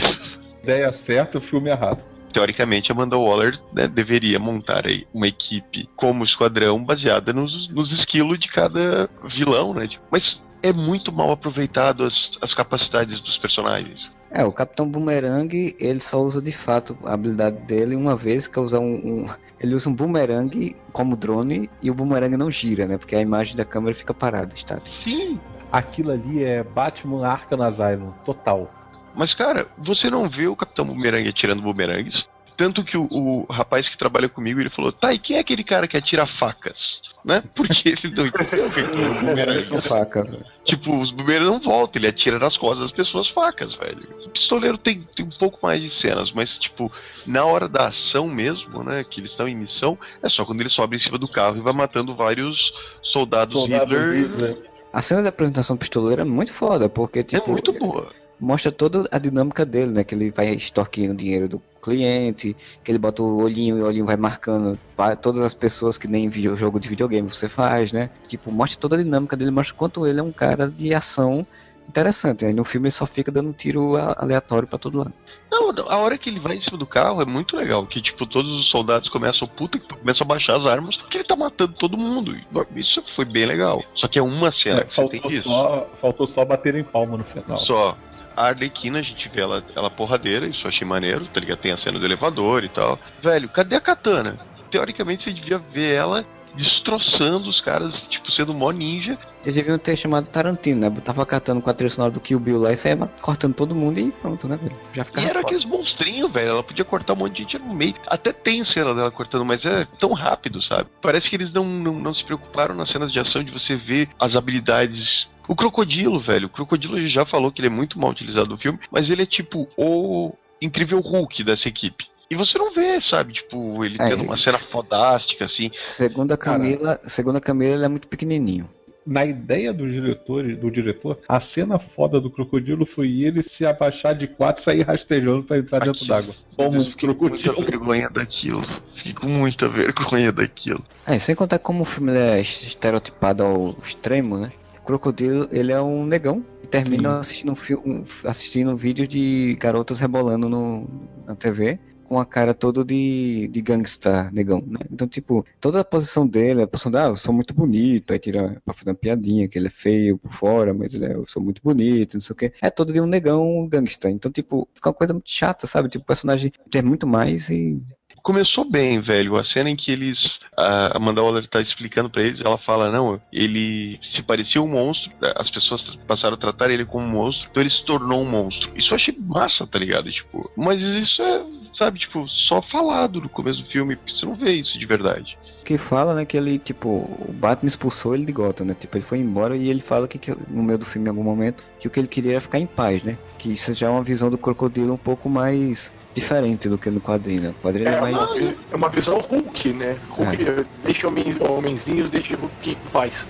[SPEAKER 8] ideia certa, o filme errado.
[SPEAKER 7] Teoricamente, a Amanda Waller né, deveria montar aí uma equipe como esquadrão baseada nos, nos esquilos de cada vilão, né? Tipo, Mas é muito mal aproveitado as, as capacidades dos personagens.
[SPEAKER 5] É, o Capitão Boomerang, ele só usa de fato a habilidade dele uma vez, que é usar um, um- Ele usa um boomerang como drone e o boomerang não gira, né? Porque a imagem da câmera fica parada, estática.
[SPEAKER 7] Sim,
[SPEAKER 8] Aquilo ali é Batman Arkham Asylum, total.
[SPEAKER 7] Mas, cara, você não vê o Capitão Boomerang atirando boomerangues? Tanto que o, o rapaz que trabalha comigo, ele falou, tá, e quem é aquele cara que atira facas? Né? Porque ele não entendeu o que é.
[SPEAKER 5] São facas.
[SPEAKER 7] Tipo, os boomers não voltam, ele atira nas costas das pessoas facas, velho. O pistoleiro tem, tem um pouco mais de cenas, mas, tipo, na hora da ação mesmo, né, que eles estão em missão, é só quando ele sobe em cima do carro e vai matando vários soldados
[SPEAKER 8] Soldado
[SPEAKER 7] Hitler.
[SPEAKER 8] Hitler.
[SPEAKER 5] A cena da apresentação do pistoleiro é muito foda, porque,
[SPEAKER 7] É
[SPEAKER 5] tipo,
[SPEAKER 7] muito boa.
[SPEAKER 5] Mostra toda a dinâmica dele, né? Que ele vai extorquindo o dinheiro do cliente, que ele bota o olhinho e o olhinho vai marcando va- todas as pessoas que nem video, jogo de videogame você faz, né? Tipo, mostra toda a dinâmica dele, mostra quanto ele é um cara de ação interessante. Aí no filme ele só fica dando tiro aleatório pra todo lado.
[SPEAKER 7] Não, a hora que ele vai em cima do carro é muito legal. Que, tipo, todos os soldados começam, puta, que começam a baixar as armas, porque ele tá matando todo mundo. E, Isso foi bem legal. Só que é uma cena
[SPEAKER 8] É,
[SPEAKER 7] que você tem
[SPEAKER 8] faltou,
[SPEAKER 7] isso.
[SPEAKER 8] só, faltou só bater em palma no final.
[SPEAKER 7] Só. A Arlequina, a gente vê ela, ela porradeira, isso eu achei maneiro, tá ligado? Tem a cena do elevador e tal. Velho, cadê a katana? teoricamente você devia ver ela destroçando os caras, tipo, sendo mó ninja.
[SPEAKER 5] Eles deviam ter chamado Tarantino, né? Tava catando com a trilha sonora do Kill Bill lá e saia cortando todo mundo e pronto, né, velho? Já
[SPEAKER 7] E
[SPEAKER 5] ficava
[SPEAKER 7] era
[SPEAKER 5] foda.
[SPEAKER 7] aqueles monstrinhos, velho. Ela podia cortar um monte de gente no meio. Até tem cena dela cortando, mas é tão rápido, sabe? Parece que eles não, não, não se preocuparam nas cenas de ação de você ver as habilidades. O crocodilo, velho. O crocodilo a gente já falou que ele é muito mal utilizado no filme, mas ele é tipo o incrível Hulk dessa equipe. E você não vê, sabe? Tipo, ele
[SPEAKER 5] É,
[SPEAKER 7] tendo uma cena fodástica, assim.
[SPEAKER 5] Segundo a Camila, segundo a Camila, ele é muito pequenininho.
[SPEAKER 8] Na ideia do diretor, do diretor, a cena foda do crocodilo foi ele se abaixar de quatro e sair rastejando pra entrar dentro
[SPEAKER 7] Aquilo.
[SPEAKER 8] d'água. Como um
[SPEAKER 7] com muita
[SPEAKER 8] crocodilo.
[SPEAKER 7] vergonha daquilo. Fiquei com muita vergonha daquilo.
[SPEAKER 5] É, sem contar como o filme é estereotipado ao extremo, né? O Crocodilo, ele é um negão que termina assistindo um, fi- um- assistindo um vídeo de garotas rebolando no, na TV com a cara toda de, de gangsta negão, né? Então, tipo, toda a posição dele, a posição de, ah, eu sou muito bonito, aí tira pra fazer uma piadinha, que ele é feio por fora, mas ele é, eu sou muito bonito, não sei o que. É todo de um negão gangsta. Então, tipo, fica uma coisa muito chata, sabe? Tipo, o personagem tem muito mais e
[SPEAKER 7] Começou bem, velho. A cena em que eles. A Amanda Waller tá explicando pra eles, ela fala: não, ele se parecia um monstro, as pessoas passaram a tratar ele como um monstro, então ele se tornou um monstro. Isso eu achei massa, tá ligado? Tipo, mas isso é, sabe, tipo, só falado no começo do filme, você não vê isso de verdade.
[SPEAKER 5] Que fala, né, que ele, tipo, o Batman expulsou ele de Gotham, né? Tipo, ele foi embora e ele fala que, que no meio do filme, em algum momento, que o que ele queria era ficar em paz, né? Que isso já é uma visão do crocodilo um pouco mais diferente do que no quadrinho, né? O quadrinho
[SPEAKER 6] É
[SPEAKER 5] é mais.
[SPEAKER 6] uma, é uma visão Hulk, né? Hulk, Deixa homens, homenzinhos, deixa Hulk em paz.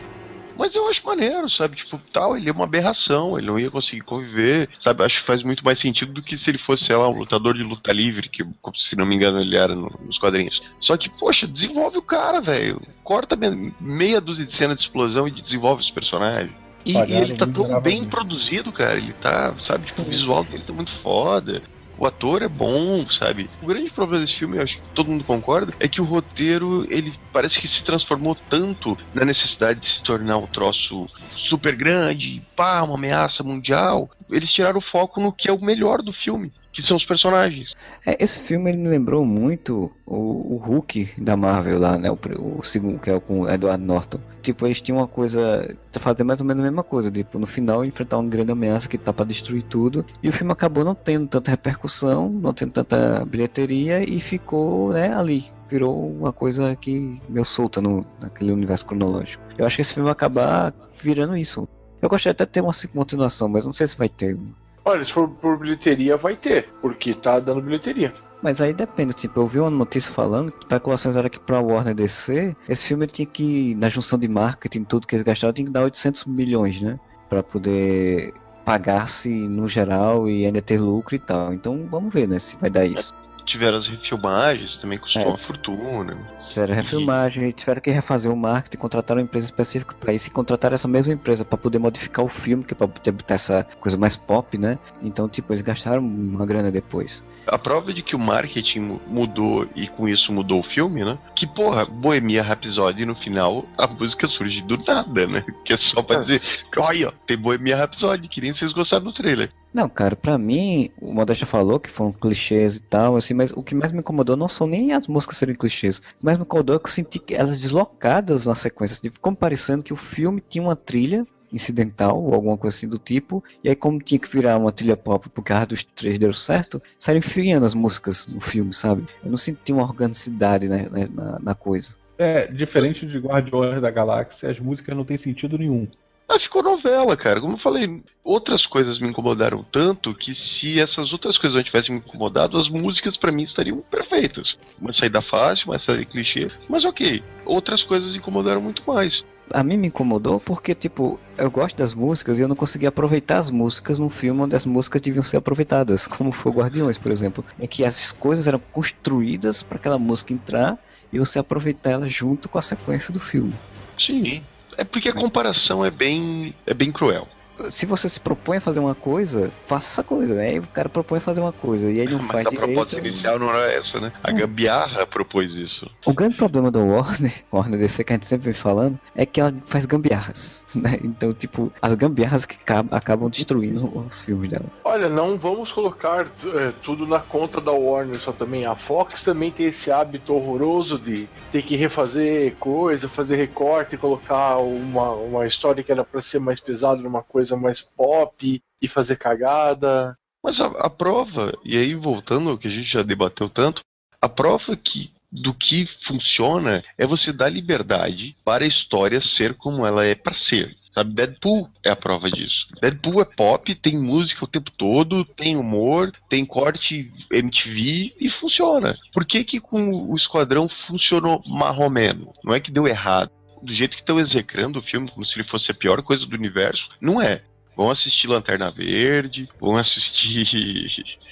[SPEAKER 7] Mas eu acho maneiro, sabe? Tipo, tal, ele é uma aberração, ele não ia conseguir conviver, sabe? Acho que faz muito mais sentido do que se ele fosse, sei lá, um lutador de luta livre, que, se não me engano, ele era no- nos quadrinhos. Só que, poxa, desenvolve o cara, velho. Corta me- meia dúzia de cena de explosão e desenvolve os personagens. E, ele tá tão bem produzido, cara. Ele tá, sabe, tipo, o visual dele tá muito foda. O ator é bom, sabe? O grande problema desse filme, eu acho que todo mundo concorda, é que o roteiro, ele parece que se transformou tanto na necessidade de se tornar um troço super grande, pá, uma ameaça mundial. Eles tiraram o foco no que é o melhor do filme, que são os personagens.
[SPEAKER 5] É, esse filme ele me lembrou muito o, o Hulk da Marvel lá, né? O, o segundo, que é com o Edward Norton. Tipo, eles tinham uma coisa. Tá fazendo mais ou menos a mesma coisa. Tipo, no final enfrentar uma grande ameaça que tá pra destruir tudo. E o filme acabou não tendo tanta repercussão, não tendo tanta bilheteria e ficou, né, ali. Virou uma coisa que meio solta no, naquele universo cronológico. Eu acho que esse filme vai acabar virando isso. Eu gostaria até de ter uma continuação, mas não sei se vai ter.
[SPEAKER 6] Olha, se for por bilheteria, vai ter, porque tá dando bilheteria.
[SPEAKER 5] Mas aí depende, tipo, eu vi uma notícia falando que especulações era que pra Warner DC, esse filme tinha que, na junção de marketing, tudo que eles gastaram, tinha que dar 800 milhões, né? Pra poder pagar-se no geral e ainda ter lucro e tal. Então vamos ver, né, se vai dar isso.
[SPEAKER 7] Tiveram as refilmagens, também custou
[SPEAKER 5] É.
[SPEAKER 7] uma fortuna.
[SPEAKER 5] Tiveram refilmagem, tiveram que refazer o marketing, contrataram uma empresa específica pra isso e contrataram essa mesma empresa pra poder modificar o filme, que é pra poder botar essa coisa mais pop, né? Então, tipo, eles gastaram uma grana depois.
[SPEAKER 7] A prova de que o marketing mu- mudou e com isso mudou o filme, né? Que, porra, Bohemia Rhapsody no final, a música surge do nada, né? Que é só pra dizer, olha, tem Bohemia Rhapsody, que nem vocês gostaram do trailer.
[SPEAKER 5] Não, cara, pra mim, o Modesta falou que foram clichês e tal, assim, mas o que mais me incomodou não são nem as músicas serem clichês. O que mais me incomodou é que eu senti elas deslocadas na sequência, tipo, como parecendo que o filme tinha uma trilha incidental ou alguma coisa assim do tipo, e aí como tinha que virar uma trilha pop por causa dos três deu certo, saíram enfiando as músicas no filme, sabe? Eu não senti uma organicidade né, né, na, na coisa.
[SPEAKER 8] É, diferente de Guardiões da Galáxia, as músicas não têm sentido nenhum.
[SPEAKER 7] Ah, ficou novela, cara. Como eu falei, outras coisas me incomodaram tanto que se essas outras coisas não tivessem me incomodado, as músicas pra mim estariam perfeitas. Uma saída fácil, uma saída clichê, mas ok. Outras coisas incomodaram muito mais.
[SPEAKER 5] A mim me incomodou porque, tipo, eu gosto das músicas e eu não consegui aproveitar as músicas num filme onde as músicas deviam ser aproveitadas, como foi o Guardiões, por exemplo. É que as coisas eram construídas para aquela música entrar e você aproveitar ela junto com a sequência do filme.
[SPEAKER 7] Sim. É porque a comparação é bem, é bem cruel.
[SPEAKER 5] Se você se propõe a fazer uma coisa, faça essa coisa, né? Aí o cara propõe a fazer uma coisa e aí não
[SPEAKER 7] Mas
[SPEAKER 5] faz
[SPEAKER 7] a
[SPEAKER 5] direito.
[SPEAKER 7] proposta inicial não era essa, né? A gambiarra propôs isso.
[SPEAKER 5] O grande problema do Warner, Warner DC que a gente sempre vem falando, é que ela faz gambiarras, né? Então, tipo, as gambiarras que acabam, acabam destruindo os filmes dela.
[SPEAKER 6] Olha, não vamos colocar é, tudo na conta da Warner só também. A Fox também tem esse hábito horroroso de ter que refazer coisa, fazer recorte, colocar uma, uma história que era pra ser mais pesada numa coisa mais pop e fazer cagada.
[SPEAKER 7] Mas a, a prova, e aí voltando ao que a gente já debateu tanto, a prova que do que funciona é você dar liberdade para a história ser como ela é para ser. Sabe, Deadpool é a prova disso. Deadpool é pop, tem música o tempo todo, tem humor, tem corte MTV e funciona. Por que que com o Esquadrão funcionou marromeno? Não é que deu errado. Do jeito que estão execrando o filme, como se ele fosse a pior coisa do universo, não é. Vão assistir Lanterna Verde, vão assistir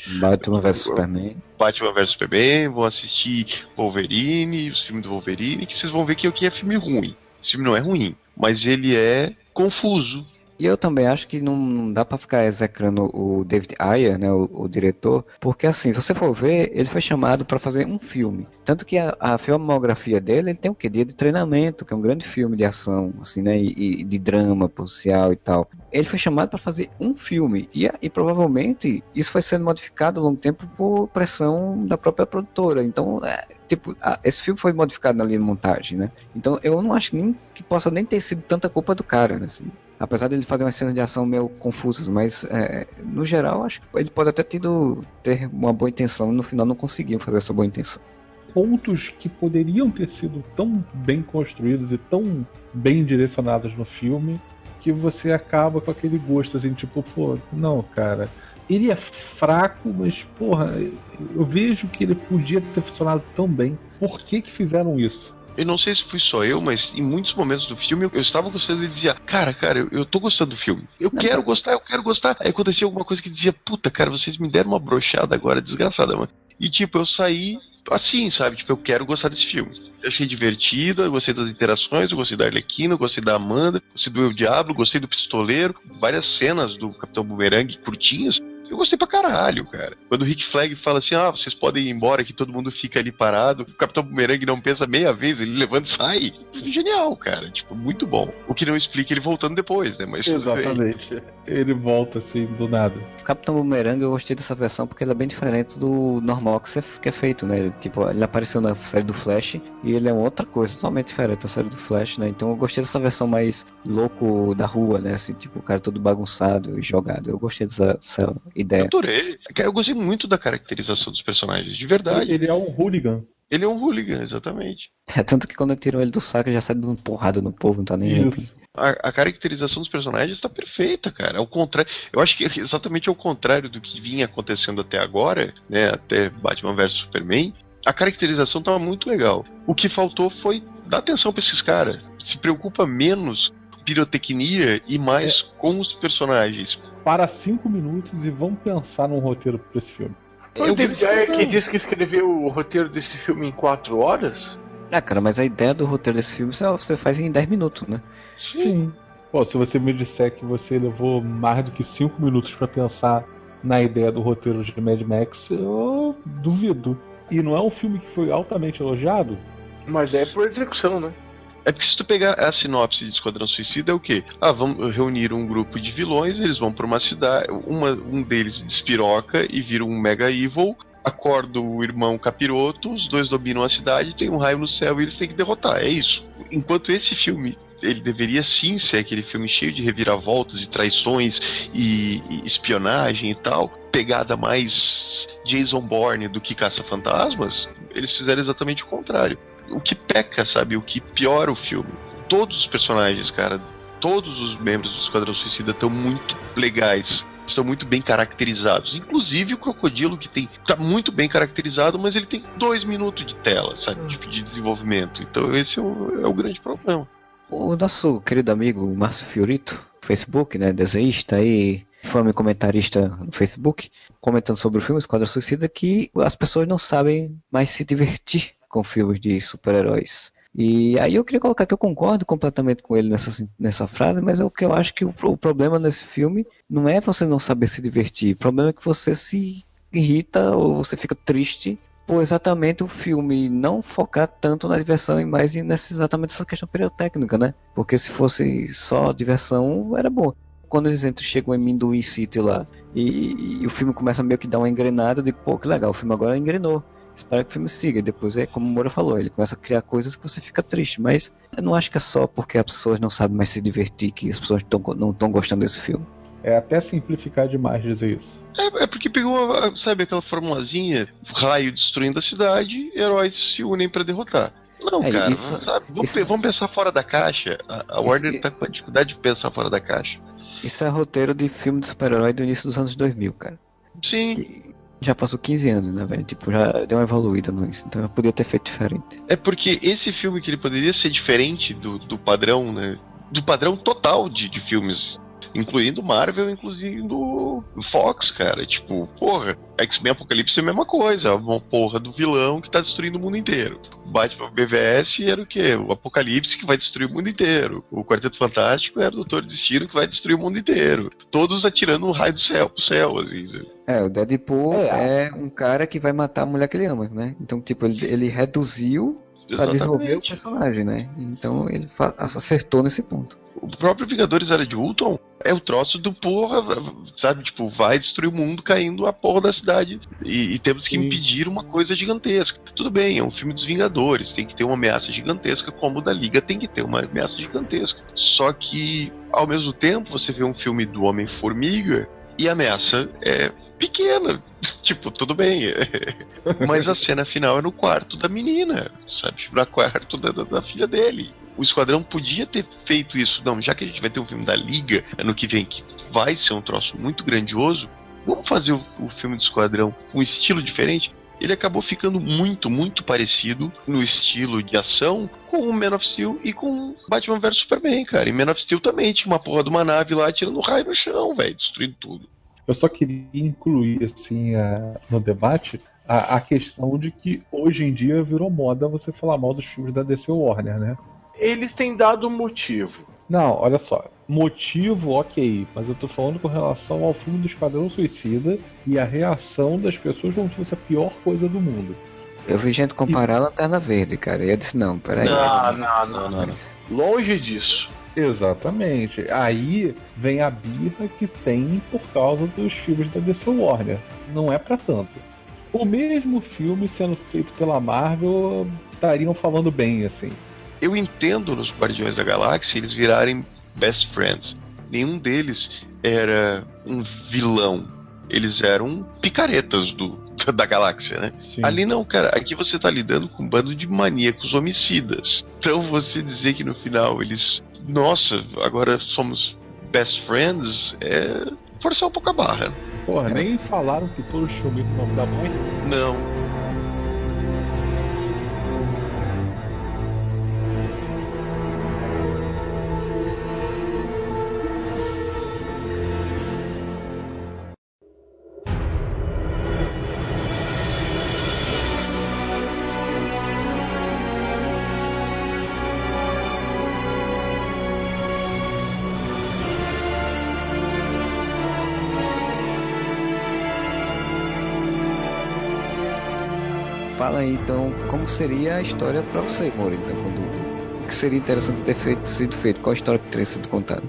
[SPEAKER 5] Batman vs Superman.
[SPEAKER 7] Batman vs Superman, vão assistir Wolverine, os filmes do Wolverine, que vocês vão ver que aqui é filme ruim. Esse filme não é ruim, mas ele é confuso.
[SPEAKER 5] E eu também acho que não, não dá pra ficar execrando o David Ayer, né, o, o diretor, porque assim, se você for ver, ele foi chamado para fazer um filme. Tanto que a, a filmografia dele, ele tem o quê? Dia de Treinamento, que é um grande filme de ação, assim, né, e, e de drama policial e tal. Ele foi chamado para fazer um filme e, e provavelmente isso foi sendo modificado ao longo do tempo por pressão da própria produtora. Então, é, tipo, a- esse filme foi modificado na linha de montagem, né? Então, eu não acho nem que possa nem ter sido tanta culpa do cara, né? assim. Apesar dele fazer umas cenas de ação meio confusas, mas é, no geral acho que ele pode até tido, ter uma boa intenção e no final não conseguiu fazer essa boa intenção.
[SPEAKER 8] Pontos que poderiam ter sido tão bem construídos e tão bem direcionados no filme que você acaba com aquele gosto assim, tipo, pô, não, cara. Ele é fraco, mas, porra, eu vejo que ele podia ter funcionado tão bem. Por que que fizeram isso?
[SPEAKER 7] Eu não sei se fui só eu, mas em muitos momentos do filme eu, eu estava gostando e dizia, cara, cara, eu, eu tô gostando do filme. Eu quero gostar, eu quero gostar. Aí acontecia alguma coisa que dizia, puta, cara, vocês me deram uma brochada agora desgraçada, mano. E tipo, eu saí assim, sabe? Tipo, eu quero gostar desse filme. Eu achei divertido, eu gostei das interações, eu gostei da Arlequina, eu gostei da Amanda, gostei do Eu Diablo, gostei do Pistoleiro, várias cenas do Capitão Boomerang curtinhas. Eu gostei pra caralho, cara. Quando o Rick Flag fala assim, ah, vocês podem ir embora, que todo mundo fica ali parado. O Capitão Boomerang não pensa meia vez, ele levanta e sai. Genial, cara. Tipo, muito bom. O que não explica ele voltando depois, né? Mas.
[SPEAKER 8] Exatamente. Ele volta assim, do nada.
[SPEAKER 5] O Capitão Boomerang eu gostei dessa versão porque ele é bem diferente do normal que, é feito, né? Tipo, ele apareceu na série do Flash e ele é outra coisa, totalmente diferente da série do Flash, né? Então eu gostei dessa versão mais louco da rua, né? Assim, tipo, o cara todo bagunçado e jogado. Eu gostei dessa, dessa
[SPEAKER 7] Eu
[SPEAKER 5] ideia.
[SPEAKER 7] adorei. Eu gostei muito da caracterização dos personagens, de verdade.
[SPEAKER 8] Ele é um hooligan.
[SPEAKER 7] Ele é um hooligan, exatamente.
[SPEAKER 5] É tanto que quando tiram ele do saco já sai dando porrada no povo, não tá nem aí.
[SPEAKER 8] Isso.
[SPEAKER 7] A, a caracterização dos personagens está perfeita, cara. Ao contrário, eu acho que é exatamente ao contrário do que vinha acontecendo até agora, né, até Batman vs Superman, a caracterização tava muito legal. O que faltou foi dar atenção pra esses caras. Se preocupa menos com pirotecnia e mais com os personagens.
[SPEAKER 8] Para cinco minutos e vamos pensar num roteiro pra esse filme.
[SPEAKER 6] Foi o David Ayer que disse que escreveu o roteiro desse filme em quatro horas?
[SPEAKER 5] Ah, cara, mas a ideia do roteiro desse filme você- você faz em 10 minutos, né?
[SPEAKER 8] Sim. Pô, se você me disser que você levou mais do que cinco minutos pra pensar na ideia do roteiro de Mad Max, eu duvido. E não é um filme que foi altamente elogiado?
[SPEAKER 6] Mas é por execução, né?
[SPEAKER 7] É porque se tu pegar a sinopse de Esquadrão Suicida é o quê? Ah, vamos reunir um grupo de vilões, eles vão pra uma cidade, uma, um deles despiroca e vira um mega evil, acorda o irmão capiroto, os dois dominam a cidade, tem um raio no céu e eles têm que derrotar, é isso. Enquanto esse filme ele deveria sim ser aquele filme cheio de reviravoltas e traições e, e espionagem e tal, pegada mais Jason Bourne do que Caça-Fantasmas, eles fizeram exatamente o contrário. O que peca, sabe? O que piora o filme. Todos os personagens, cara, todos os membros do Esquadrão Suicida estão muito legais. Estão muito bem caracterizados. Inclusive o Crocodilo, que tem. tá muito bem caracterizado, mas ele tem dois minutos de tela, sabe? Tipo, de desenvolvimento. Então esse é o, é o grande problema.
[SPEAKER 5] O nosso querido amigo Márcio Fiorito, Facebook, né, desenhista e comentarista no Facebook, comentando sobre o filme Esquadrão Suicida, que as pessoas não sabem mais se divertir com filmes de super-heróis. E aí eu queria colocar que eu concordo completamente com ele nessa, nessa frase, mas é o que eu acho que o, o problema nesse filme não é você não saber se divertir, o problema é que você se irrita ou você fica triste por exatamente o filme não focar tanto na diversão e mais nessa, exatamente essa questão pirotécnica, né? Porque se fosse só diversão, era bom. Quando eles entram, chegam em Minduin City lá e, e, o filme começa meio que dar uma engrenada, digo, pô, que legal, o filme agora engrenou. Espero que o filme siga. E depois é como o Moura falou, ele começa a criar coisas que você fica triste. Mas eu não acho que é só porque as pessoas não sabem mais se divertir que as pessoas tão, não estão gostando desse filme.
[SPEAKER 8] É até simplificar demais dizer isso.
[SPEAKER 7] É, é, porque pegou, sabe, aquela formulazinha, raio destruindo a cidade, heróis se unem para derrotar. Não, é, cara, isso, sabe? Vamos, isso... vamos, pensar fora da caixa. A, a Warner isso... tá com a dificuldade de pensar fora da caixa.
[SPEAKER 5] Isso é roteiro de filme de super-herói do início dos anos 2000, cara.
[SPEAKER 7] Sim.
[SPEAKER 5] Que já passou 15 anos, né, velho? Tipo, já deu uma evoluída nisso. Então eu podia ter feito diferente.
[SPEAKER 7] É porque esse filme que ele poderia ser diferente do, do padrão, né? Do padrão total de, de filmes incluindo Marvel, incluindo Fox, cara. Tipo, porra, X-Men Apocalipse é a mesma coisa, é uma porra do vilão que tá destruindo o mundo inteiro. Batman BVS era o quê? O Apocalipse que vai destruir o mundo inteiro. O Quarteto Fantástico era o Doutor Destino que vai destruir o mundo inteiro. Todos atirando um raio do céu pro céu, assim.
[SPEAKER 5] É, o Deadpool é, é um cara que vai matar a mulher que ele ama, né? Então, tipo, ele, ele reduziu para desenvolver o personagem, né? Então ele acertou nesse ponto.
[SPEAKER 7] O próprio Vingadores Era de Ultron é o troço do porra, sabe? Tipo, vai destruir o mundo caindo a porra da cidade. E, e temos que Sim. impedir uma coisa gigantesca. Tudo bem, é um filme dos Vingadores, tem que ter uma ameaça gigantesca, como o da Liga tem que ter uma ameaça gigantesca. Só que, ao mesmo tempo, você vê um filme do Homem-Formiga e a ameaça é pequena. tipo, tudo bem. Mas a cena final é no quarto da menina, sabe? No quarto da, da, da, filha dele. O Esquadrão podia ter feito isso. Não, já que a gente vai ter um filme da Liga ano que vem, que vai ser um troço muito grandioso, vamos fazer o, o filme do Esquadrão com um estilo diferente ele acabou ficando muito, muito parecido no estilo de ação com o Man of Steel e com Batman vs Superman, cara. E Man of Steel também tinha uma porra de uma nave lá tirando raio no chão, velho, destruindo tudo.
[SPEAKER 8] Eu só queria incluir, assim, a, no debate a, a, questão de que hoje em dia virou moda você falar mal dos filmes da DC Warner, né?
[SPEAKER 6] Eles têm dado motivo.
[SPEAKER 8] Não, olha só. Motivo, ok, mas eu tô falando com relação ao filme do Esquadrão Suicida e a reação das pessoas como se fosse a pior coisa do mundo.
[SPEAKER 5] Eu vi gente comparar e... a Lanterna Verde, cara, e eu disse, não, peraí.
[SPEAKER 6] Não, não, não, não, não. Longe disso.
[SPEAKER 8] Exatamente. Aí vem a birra que tem por causa dos filmes da DC Warner. Não é para tanto. O mesmo filme sendo feito pela Marvel estariam falando bem, assim.
[SPEAKER 7] Eu entendo nos Guardiões da Galáxia eles virarem best friends. Nenhum deles era um vilão. Eles eram picaretas do, da galáxia, né? Sim. Ali não, cara. Aqui você tá lidando com um bando de maníacos homicidas. Então você dizer que no final eles. Nossa, agora somos best friends é forçar um pouco a barra.
[SPEAKER 8] Porra, nem falaram que todos tinham o nome da mãe?
[SPEAKER 7] Não.
[SPEAKER 5] Como seria a história para você, Moro. Então, quando, o que seria interessante ter feito, sido feito? Qual a história que teria sido contada?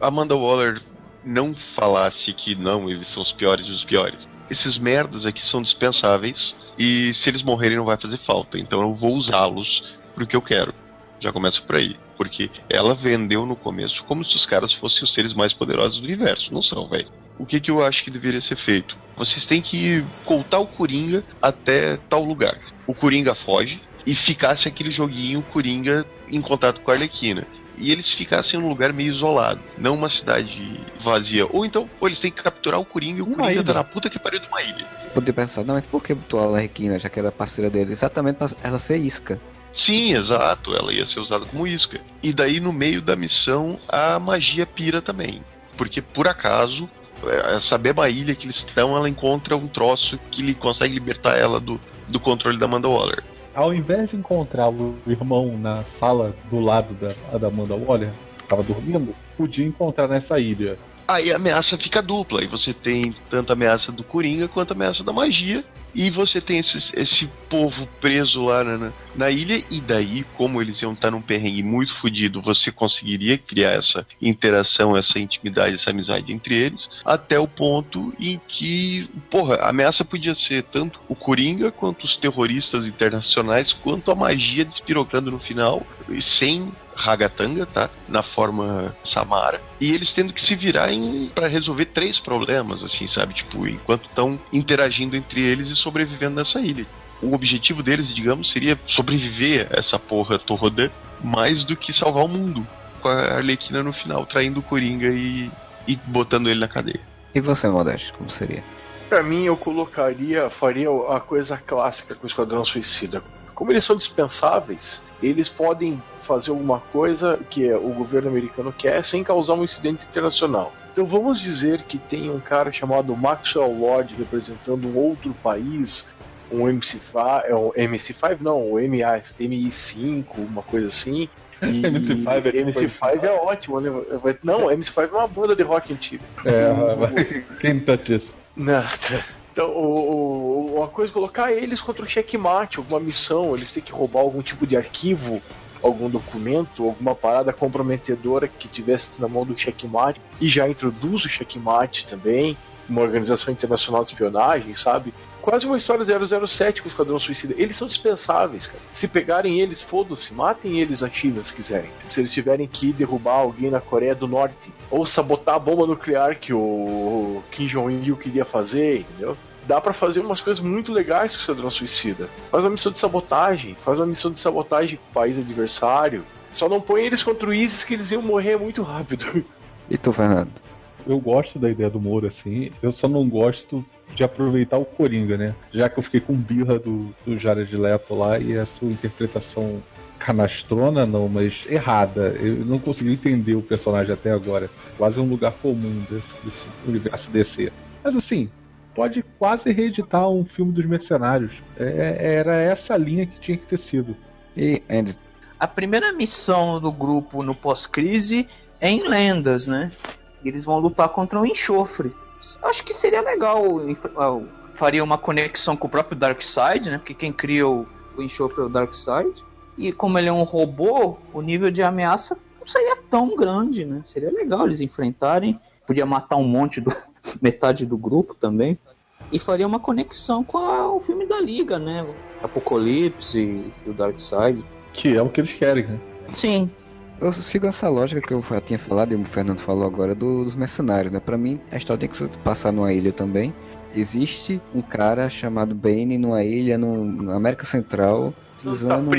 [SPEAKER 7] Amanda Waller não falasse que não, eles são os piores dos piores. Esses merdas aqui são dispensáveis e se eles morrerem não vai fazer falta. Então eu vou usá-los pro que eu quero. Já começa por aí. Porque ela vendeu no começo como se os caras fossem os seres mais poderosos do universo. Não são, velho o que, que eu acho que deveria ser feito? Vocês têm que coltar o Coringa até tal lugar. O Coringa foge e ficasse aquele joguinho Coringa em contato com a Arlequina e eles ficassem num lugar meio isolado, não uma cidade vazia. Ou então, ou eles têm que capturar o Coringa e o uma Coringa ilha. tá na puta que pariu de uma ilha.
[SPEAKER 5] Poder pensar, não, mas por que botou a Arlequina, já que era parceira dele? Exatamente pra ela ser isca.
[SPEAKER 7] Sim, exato, ela ia ser usada como isca. E daí no meio da missão a magia pira também. Porque por acaso essa beba ilha que eles estão, ela encontra um troço que ele consegue libertar ela do, do controle da Amanda Waller.
[SPEAKER 8] ao invés de encontrar o irmão na sala do lado da, da Amanda Waller, que tava dormindo, podia encontrar nessa ilha.
[SPEAKER 7] Aí a ameaça fica dupla, e você tem tanto a ameaça do Coringa quanto a ameaça da magia, e você tem esse, esse povo preso lá na, na ilha, e daí, como eles iam estar num perrengue muito fodido, você conseguiria criar essa interação, essa intimidade, essa amizade entre eles, até o ponto em que, porra, a ameaça podia ser tanto o Coringa, quanto os terroristas internacionais, quanto a magia despirocando no final, sem Ragatanga, tá? Na forma Samara. E eles tendo que se virar para resolver três problemas, assim, sabe? Tipo, enquanto estão interagindo entre eles e sobrevivendo nessa ilha. O objetivo deles, digamos, seria sobreviver a essa porra toda mais do que salvar o mundo. Com a Arlequina no final, traindo o Coringa e, e botando ele na cadeia.
[SPEAKER 5] E você, Modeste, como seria?
[SPEAKER 6] Pra mim, eu colocaria, faria a coisa clássica com o Esquadrão Suicida. Como eles são dispensáveis, eles podem fazer alguma coisa que o governo americano quer sem causar um incidente internacional. Então vamos dizer que tem um cara chamado Maxwell Lord representando um outro país, um MC5, é um MC5 não, um MA, MI5, uma coisa assim. E
[SPEAKER 8] MC5 é
[SPEAKER 6] MC5 é ótimo, né? Não, MC5 é uma banda de rock antiga.
[SPEAKER 8] É, quem tá disso?
[SPEAKER 6] Não, então, o, o, coisa é colocar eles contra o checkmate, alguma missão, eles têm que roubar algum tipo de arquivo, algum documento, alguma parada comprometedora que tivesse na mão do checkmate e já introduz o checkmate também, uma organização internacional de espionagem, sabe? Quase uma história 007 com o Esquadrão Suicida. Eles são dispensáveis, cara. Se pegarem eles, foda-se, matem eles a China se quiserem. Se eles tiverem que derrubar alguém na Coreia do Norte, ou sabotar a bomba nuclear que o Kim Jong-il queria fazer, entendeu? Dá para fazer umas coisas muito legais com o Esquadrão Suicida. Faz uma missão de sabotagem, faz uma missão de sabotagem com o país adversário. Só não põe eles contra o ISIS que eles iam morrer muito rápido.
[SPEAKER 5] E tu, Fernando?
[SPEAKER 8] Eu gosto da ideia do Moro, assim. Eu só não gosto de aproveitar o Coringa, né? Já que eu fiquei com birra do, do Jared Leto lá e a sua interpretação canastrona, não, mas errada. Eu não consegui entender o personagem até agora. Quase um lugar comum desse, desse universo DC. Mas assim, pode quase reeditar um filme dos mercenários. É, era essa linha que tinha que ter sido.
[SPEAKER 5] E Andy?
[SPEAKER 9] A primeira missão do grupo no pós-crise é em lendas, né? Eles vão lutar contra um enxofre. Acho que seria legal, faria uma conexão com o próprio Darkseid, né? Porque quem cria o, o enxofre é o Darkseid. E como ele é um robô, o nível de ameaça não seria tão grande, né? Seria legal eles enfrentarem. Podia matar um monte do metade do grupo também. E faria uma conexão com a, o filme da Liga, né? Apocalipse e o Darkseid.
[SPEAKER 8] Que é o que eles querem, né?
[SPEAKER 9] Sim,
[SPEAKER 5] eu sigo essa lógica que eu já tinha falado e o Fernando falou agora do, dos mercenários, né? Para mim, a história tem que se passar numa ilha também. Existe um cara chamado Bane numa ilha no, na América Central utilizando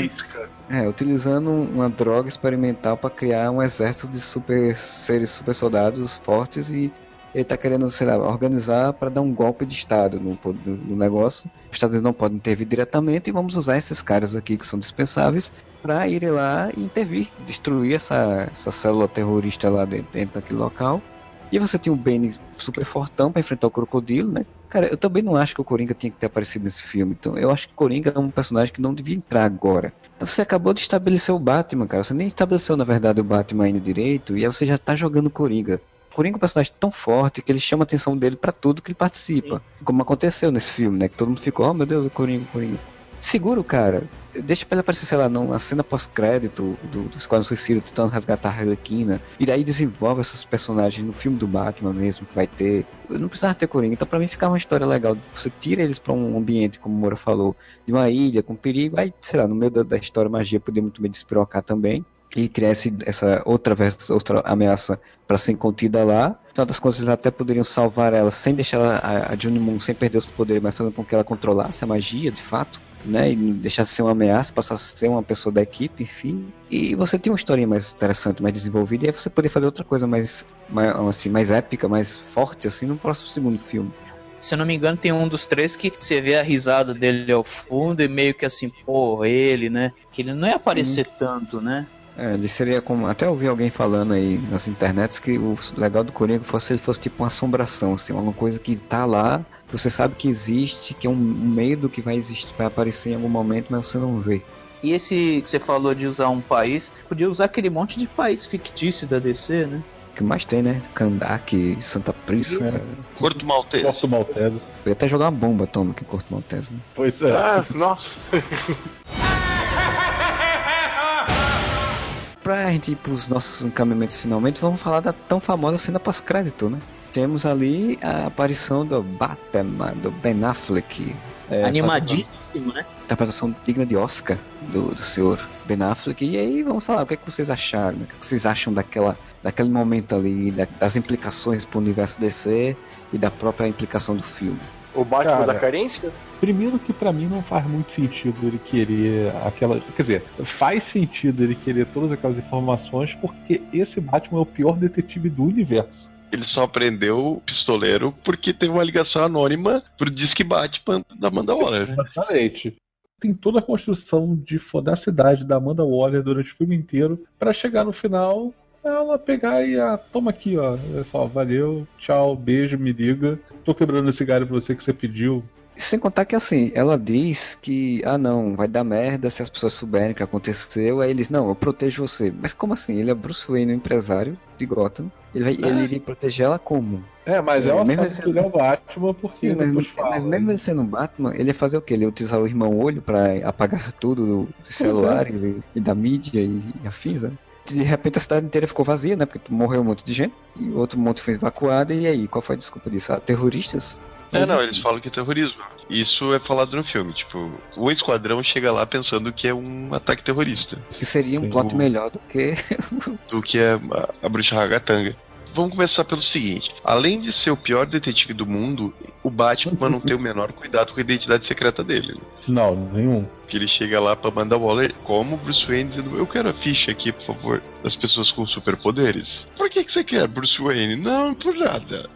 [SPEAKER 5] é, utilizando uma droga experimental para criar um exército de super seres super soldados fortes e ele está querendo, sei lá, organizar para dar um golpe de Estado no, no, negócio. Os Estados Unidos não podem intervir diretamente e vamos usar esses caras aqui que são dispensáveis para irem lá e intervir, destruir essa, essa célula terrorista lá dentro, dentro daquele local. E você tem o Benny super fortão para enfrentar o crocodilo, né? Cara, eu também não acho que o Coringa tinha que ter aparecido nesse filme. Então, eu acho que o Coringa é um personagem que não devia entrar agora. Você acabou de estabelecer o Batman, cara. Você nem estabeleceu, na verdade, o Batman ainda direito. E aí você já tá jogando o Coringa. Coringa é um personagem tão forte que ele chama a atenção dele para tudo que ele participa. Sim. Como aconteceu nesse filme, né? Que todo mundo ficou, oh meu Deus, o Coringa, o Coringa. Segura o cara. Deixa pra ele aparecer, sei lá, numa cena pós-crédito do, do Esquadrão Suicida tentando resgatar a Arlequina. E daí desenvolve esses personagens no filme do Batman mesmo, que vai ter. Eu não precisava ter Coringa. Então pra mim ficar uma história legal. Você tira eles pra um ambiente, como o Moura falou, de uma ilha com perigo. Aí, sei lá, no meio da, da história magia poder muito bem despirocar também e cresce essa outra, outra ameaça para ser contida lá. Afinal das contas, eles até poderiam salvar ela sem deixar a, a Johnny Moon sem perder os poderes, mas fazendo com que ela controlasse a magia de fato. Né, e deixasse de ser uma ameaça, passasse a ser uma pessoa da equipe, enfim. E você tem uma história mais interessante, mais desenvolvida, e aí você poder fazer outra coisa mais, mais, assim, mais épica, mais forte, assim, no próximo segundo filme.
[SPEAKER 9] Se eu não me engano, tem um dos três que você vê a risada dele ao fundo e meio que assim, pô, ele, né? Que ele não ia aparecer Sim. tanto, né?
[SPEAKER 5] É, ele seria como. Até ouvi alguém falando aí nas internets que o legal do Coringa fosse se ele fosse tipo uma assombração, assim, uma coisa que tá lá, você sabe que existe, que é um medo que vai existir, vai aparecer em algum momento, mas você não vê.
[SPEAKER 9] E esse que você falou de usar um país, podia usar aquele monte de país fictício da DC, né?
[SPEAKER 5] O que mais tem, né? Kandak, Santa Prisca.
[SPEAKER 7] Corto Maltese.
[SPEAKER 8] Porto Maltese.
[SPEAKER 5] Eu ia até jogar uma bomba atômica em Corto Maltese. Né?
[SPEAKER 8] Pois é.
[SPEAKER 6] Ah, nossa.
[SPEAKER 5] Pra gente ir pros nossos encaminhamentos finalmente, vamos falar da tão famosa cena pós-crédito, né? Temos ali a aparição do Batman, do Ben Affleck. É,
[SPEAKER 9] Animadíssimo, né?
[SPEAKER 5] interpretação digna de Oscar do, do senhor Ben Affleck. E aí vamos falar, o que, é que vocês acharam? né? O que, é que vocês acham daquela, daquele momento ali, da- das implicações pro universo DC e da própria implicação do filme?
[SPEAKER 6] O Batman
[SPEAKER 8] Cara.
[SPEAKER 6] da carência?
[SPEAKER 8] Primeiro que pra mim não faz muito sentido ele querer aquela. Quer dizer, faz sentido ele querer todas aquelas informações porque esse Batman é o pior detetive do universo.
[SPEAKER 7] Ele só aprendeu pistoleiro porque teve uma ligação anônima pro Disque Batman da Amanda Waller.
[SPEAKER 8] Exatamente. Tem toda a construção de foder a cidade da Amanda Waller durante o filme inteiro pra chegar no final ela pegar e ah, toma aqui, ó. Olha só, valeu, tchau, beijo, me liga. Tô quebrando esse galho pra você que você pediu.
[SPEAKER 5] Sem contar que assim, ela diz que, ah não, vai dar merda se as pessoas souberem o que aconteceu. Aí eles, não, eu protejo você. Mas como assim? Ele é Bruce Wayne, um empresário de Gotham. Ele, vai, ele iria proteger ela como?
[SPEAKER 8] É, mas
[SPEAKER 5] É,
[SPEAKER 8] ela
[SPEAKER 5] mesmo
[SPEAKER 8] sabe
[SPEAKER 5] ele
[SPEAKER 8] que ele é o Batman porque
[SPEAKER 5] Sim, mas,
[SPEAKER 8] depois fala.
[SPEAKER 5] mas mesmo ele sendo um Batman, ele ia fazer o quê? Ele ia utilizar o irmão olho pra apagar tudo do- dos celulares e, e da mídia e, e afins, né? De repente a cidade inteira ficou vazia, né? Porque morreu um monte de gente e outro monte foi evacuado. E aí, qual foi a desculpa disso? Ah, terroristas?
[SPEAKER 7] É,
[SPEAKER 5] Mas,
[SPEAKER 7] não,
[SPEAKER 5] enfim.
[SPEAKER 7] eles falam que é terrorismo. Isso é falado no filme. Tipo, o esquadrão chega lá pensando que é um ataque terrorista.
[SPEAKER 5] Que seria um
[SPEAKER 8] Sim.
[SPEAKER 5] plot melhor do que.
[SPEAKER 7] do que a, a, a bruxa ragatanga. Vamos começar pelo seguinte: além de ser o pior detetive do mundo, o Batman não tem o menor cuidado com a identidade secreta dele. né?
[SPEAKER 8] Não, nenhum.
[SPEAKER 7] Que ele chega lá pra Amanda Waller como Bruce Wayne dizendo: Eu quero a ficha aqui, por favor, das pessoas com superpoderes. Por que, que você quer, Bruce Wayne? Não, por nada.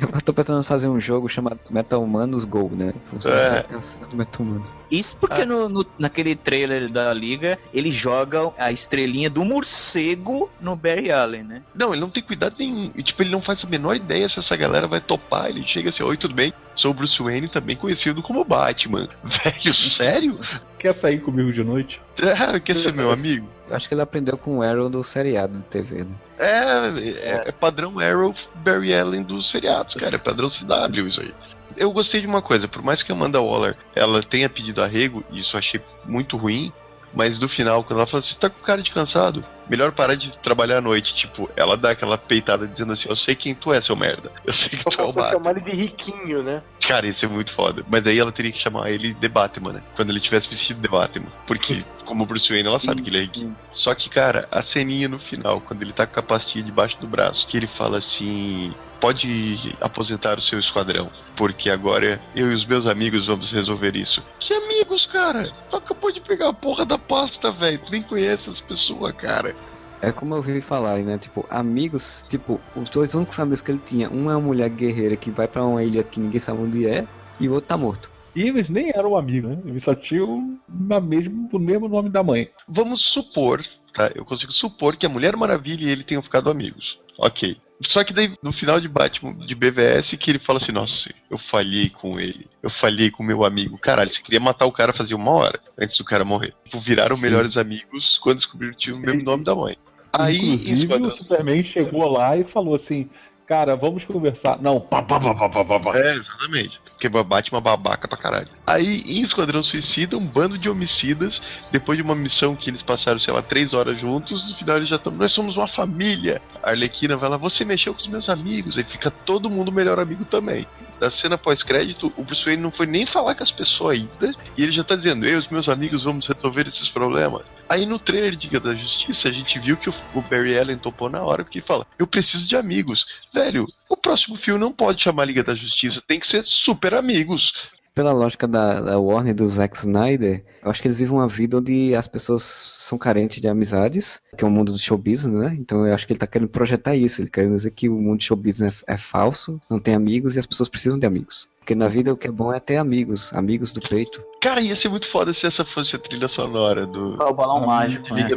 [SPEAKER 5] Eu tô pensando em fazer um jogo chamado Metal Humanos Go, né?
[SPEAKER 7] É.
[SPEAKER 5] é. Metal Humanos.
[SPEAKER 9] Isso porque no, no- naquele trailer da Liga, ele joga a estrelinha do morcego no Barry Allen, né?
[SPEAKER 7] Não, ele não tem cuidado nenhum. E, tipo, ele não faz a menor ideia se essa galera vai topar. Ele chega assim: Oi, tudo bem? Sou o Bruce Wayne, também conhecido como Batman. Velho, sério?
[SPEAKER 8] Quer sair comigo de noite?
[SPEAKER 7] Ah, quer ser meu amigo?
[SPEAKER 5] Acho que ele aprendeu com o Arrow do seriado de TV, né?
[SPEAKER 7] É, é, é padrão Arrow Barry Allen dos seriados, cara. É padrão CW isso aí. Eu gostei de uma coisa, por mais que a Amanda Waller ela tenha pedido arrego, e isso eu achei muito ruim, mas no final, quando ela fala, você tá com cara de cansado, melhor parar de trabalhar à noite. Tipo, ela dá aquela peitada dizendo assim, eu sei quem tu é, seu merda. Eu sei que tu é o Batman.
[SPEAKER 6] chamar ele de riquinho, né?
[SPEAKER 7] Cara, isso é muito foda. Mas aí ela teria que chamar ele de Batman, né? Quando ele tivesse vestido de Batman. Porque, como Bruce Wayne, ela sabe que ele é riquinho. Só que, cara, a ceninha no final, quando ele tá com a pastilha debaixo do braço, que ele fala assim. Pode aposentar o seu esquadrão, porque agora eu e os meus amigos vamos resolver isso. Que amigos, cara? Tu acabou de pegar a porra da pasta, velho. Tu nem conhece as pessoas, cara.
[SPEAKER 5] É como eu ouvi falar, né? Tipo, amigos, tipo, os dois únicos amigos que ele tinha, um é uma mulher guerreira que vai pra uma ilha que ninguém sabe onde é, e o outro tá morto.
[SPEAKER 8] E eles nem eram amigos, né? Eles só tinham mesmo, o mesmo nome da mãe.
[SPEAKER 7] Vamos supor, tá? Eu consigo supor que a Mulher Maravilha e ele tenham ficado amigos. Ok. Só que daí, no final de Batman, de BVS, que ele fala assim, nossa, eu falhei com ele. Eu falhei com meu amigo. Caralho, você queria matar o cara fazia uma hora antes do cara morrer. Tipo, viraram
[SPEAKER 8] Sim.
[SPEAKER 7] melhores amigos quando descobriram que tinha o mesmo nome da mãe. Aí,
[SPEAKER 8] Inclusive, o Superman chegou lá e falou assim: Cara, vamos conversar. Não, pá, pá, pá, pá, pá, pá, pá.
[SPEAKER 7] É, exatamente. Porque Batman babaca pra caralho. Aí, em Esquadrão Suicida, um bando de homicidas, depois de uma missão que eles passaram, sei lá, três horas juntos, no final eles já estão. Nós somos uma família. A Arlequina vai lá, você mexeu com os meus amigos. Aí fica todo mundo melhor amigo também. Da cena pós-crédito, o Bruce Wayne não foi nem falar com as pessoas ainda, e ele já tá dizendo, eu e os meus amigos vamos resolver esses problemas. Aí no trailer de Liga da Justiça, a gente viu que o, o Barry Allen topou na hora, porque ele fala, eu preciso de amigos. Velho, o próximo filme não pode chamar Liga da Justiça, tem que ser super amigos.
[SPEAKER 5] Pela lógica da, da Warner e do Zack Snyder, eu acho que eles vivem uma vida onde as pessoas são carentes de amizades, que é o mundo do show business, né? Então eu acho que ele tá querendo projetar isso, ele querendo dizer que o mundo do show business é, é falso, não tem amigos e as pessoas precisam de amigos. Porque na vida o que é bom é ter amigos, amigos do peito.
[SPEAKER 7] Cara, ia ser muito foda se essa fosse a trilha sonora do.
[SPEAKER 9] Ah, o balão mágico, né?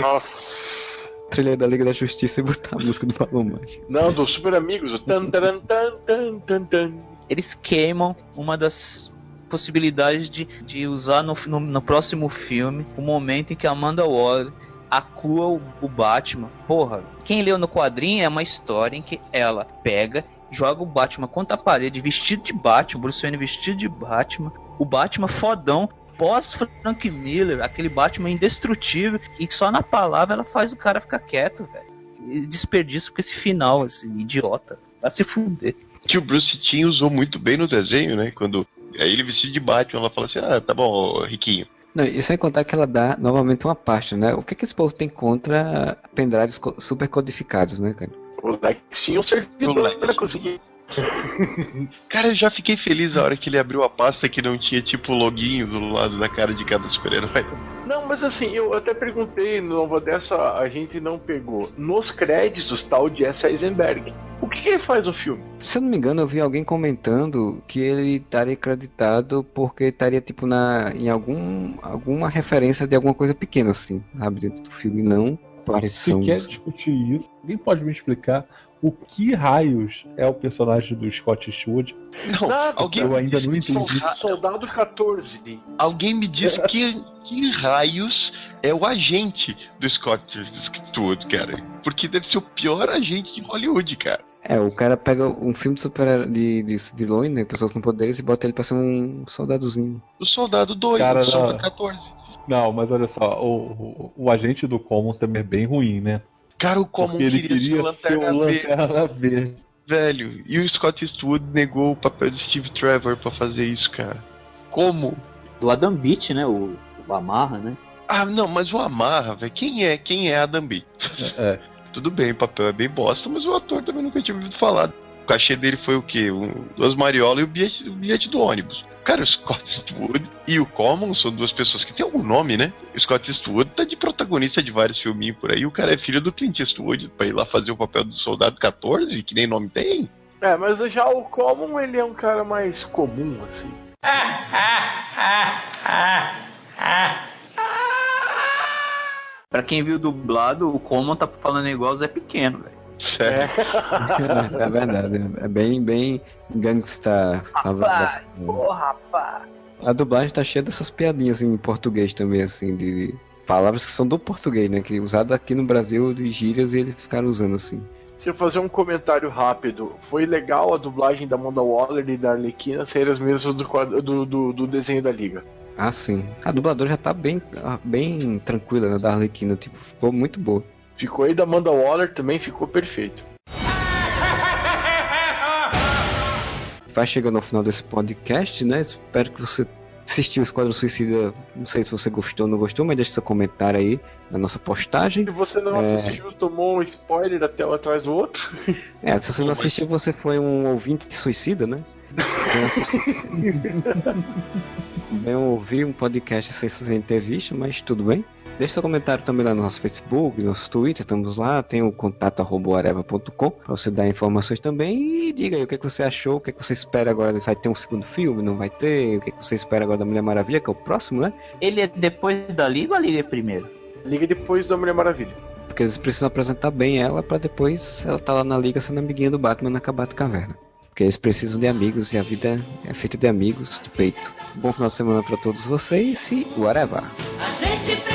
[SPEAKER 6] Nossa.
[SPEAKER 5] Trilha da Liga da Justiça e botar a música do Balão Mágico.
[SPEAKER 6] Não, dos Super Amigos. O tan, taran, tan, tan, tan, tan.
[SPEAKER 9] Eles queimam uma das possibilidades de, de usar no, no, no próximo filme o momento em que Amanda Waller acua o, o Batman. Porra, quem leu no quadrinho é uma história em que ela pega, joga o Batman contra a parede, vestido de Batman, Bruce Wayne vestido de Batman, o Batman fodão, pós Frank Miller, aquele Batman indestrutível, e só na palavra ela faz o cara ficar quieto, velho. E Desperdício com esse final, assim, idiota. Vai se fuder.
[SPEAKER 7] Que o Bruce Timm usou muito bem no desenho, né? Quando. Aí ele vestido de Batman, ela fala assim: ah, tá bom, riquinho.
[SPEAKER 5] Não, e sem contar que ela dá novamente uma pasta, né? O que, que esse povo tem contra pendrives super codificados, né, cara?
[SPEAKER 6] O Lex tinha um servidor pra conseguir.
[SPEAKER 7] Cara, eu já fiquei feliz a hora que ele abriu a pasta que não tinha tipo loguinho do lado da cara de cada super-herói.
[SPEAKER 6] Não, mas assim, eu até perguntei, nova dessa a gente não pegou. Nos créditos tá o Jesse Eisenberg. O que, que ele faz no filme?
[SPEAKER 5] Se eu não me engano, eu vi alguém comentando que ele estaria acreditado porque estaria, tipo, na, em algum, alguma referência de alguma coisa pequena, assim, sabe? Dentro do filme, não
[SPEAKER 8] Se quer discutir isso, alguém pode me explicar o que raios é o personagem do Scott Eastwood?
[SPEAKER 7] Não,
[SPEAKER 6] Nada,
[SPEAKER 7] alguém,
[SPEAKER 8] Eu ainda não entendi.
[SPEAKER 6] Soldado 14.
[SPEAKER 7] alguém me diz que, que raios é o agente do Scott Eastwood, cara. Porque deve ser o pior agente de Hollywood, cara.
[SPEAKER 5] É, o cara pega um filme de super de, de vilões, né? Pessoas com poderes e bota ele pra ser um soldadozinho.
[SPEAKER 7] O soldado doido,
[SPEAKER 8] Cara,
[SPEAKER 7] o soldado
[SPEAKER 8] não.
[SPEAKER 7] 14.
[SPEAKER 8] Não, mas olha só, o, o, o agente do Common também é bem ruim, né?
[SPEAKER 7] Cara, o Common
[SPEAKER 8] ele
[SPEAKER 7] queria,
[SPEAKER 8] queria
[SPEAKER 7] ser
[SPEAKER 8] ser
[SPEAKER 7] o
[SPEAKER 8] o
[SPEAKER 7] Lanterna Verde,
[SPEAKER 8] Lanterna Verde.
[SPEAKER 7] velho. E o Scott Eastwood negou o papel de Steve Trevor pra fazer isso, cara. Como?
[SPEAKER 9] Do Adam Beach, né? O, o Amarra, né?
[SPEAKER 7] Ah, não, mas o Amarra, velho. Quem é? Quem é Adam B?
[SPEAKER 8] É.
[SPEAKER 7] Tudo bem, o papel é bem bosta, mas o ator também nunca tinha ouvido falar. O cachê dele foi o quê? Um, duas mariolas e o bilhete, o bilhete do ônibus. Cara, o Scott Eastwood e o Common são duas pessoas que têm algum nome, né? O Scott Eastwood tá de protagonista de vários filminhos por aí. O cara é filho do Clint Eastwood pra ir lá fazer o papel do Soldado 14, que nem nome tem.
[SPEAKER 6] É, mas já o Common, ele é um cara mais comum, assim.
[SPEAKER 9] Pra quem viu dublado, o Common tá falando igual o Zé Pequeno, velho.
[SPEAKER 7] Sério.
[SPEAKER 5] é verdade, é bem, bem gangsta.
[SPEAKER 9] Rapaz, ô rapaz.
[SPEAKER 5] A dublagem tá cheia dessas piadinhas em português também, assim, de palavras que são do português, né? Que usado aqui no Brasil de gírias e eles ficaram usando assim.
[SPEAKER 6] Deixa eu fazer um comentário rápido. Foi legal a dublagem da Amanda Waller e da Arlequina serem as mesmas do, quadro- do, do, do desenho da Liga.
[SPEAKER 5] Ah, sim. A dubladora já tá bem, ah, bem tranquila, né? Da Arlequina, tipo, ficou muito boa.
[SPEAKER 6] Ficou aí da Amanda Waller também, ficou perfeito.
[SPEAKER 5] Vai chegando ao final desse podcast, né? Espero que você assistiu o Esquadrão Suicida. Não sei se você gostou ou não gostou, mas deixe seu comentário aí na nossa postagem.
[SPEAKER 6] Se você não
[SPEAKER 5] É.
[SPEAKER 6] assistiu, tomou um spoiler até um atrás do outro.
[SPEAKER 5] É, se você não assistiu, você foi um ouvinte suicida, né? Assistiu. Bem, eu ouvi um podcast sem, sem ter visto, mas tudo bem. Deixe seu comentário também lá no nosso Facebook, no nosso Twitter, estamos lá, tem o contato arroba areva.com para você dar informações também e diga aí o que, é que você achou, o que, é que você espera agora, vai ter um segundo filme, não vai ter, o que, é que você espera agora da Mulher Maravilha, que é o próximo, né?
[SPEAKER 9] Ele é depois da Liga ou a Liga é primeiro?
[SPEAKER 6] Liga depois da Mulher Maravilha.
[SPEAKER 5] Porque eles precisam apresentar bem ela para depois ela tá lá na liga sendo amiguinha do Batman na Cabata Caverna. Porque eles precisam de amigos e a vida é feita de amigos do peito. Bom final de semana para todos vocês e whatever.
[SPEAKER 2] I said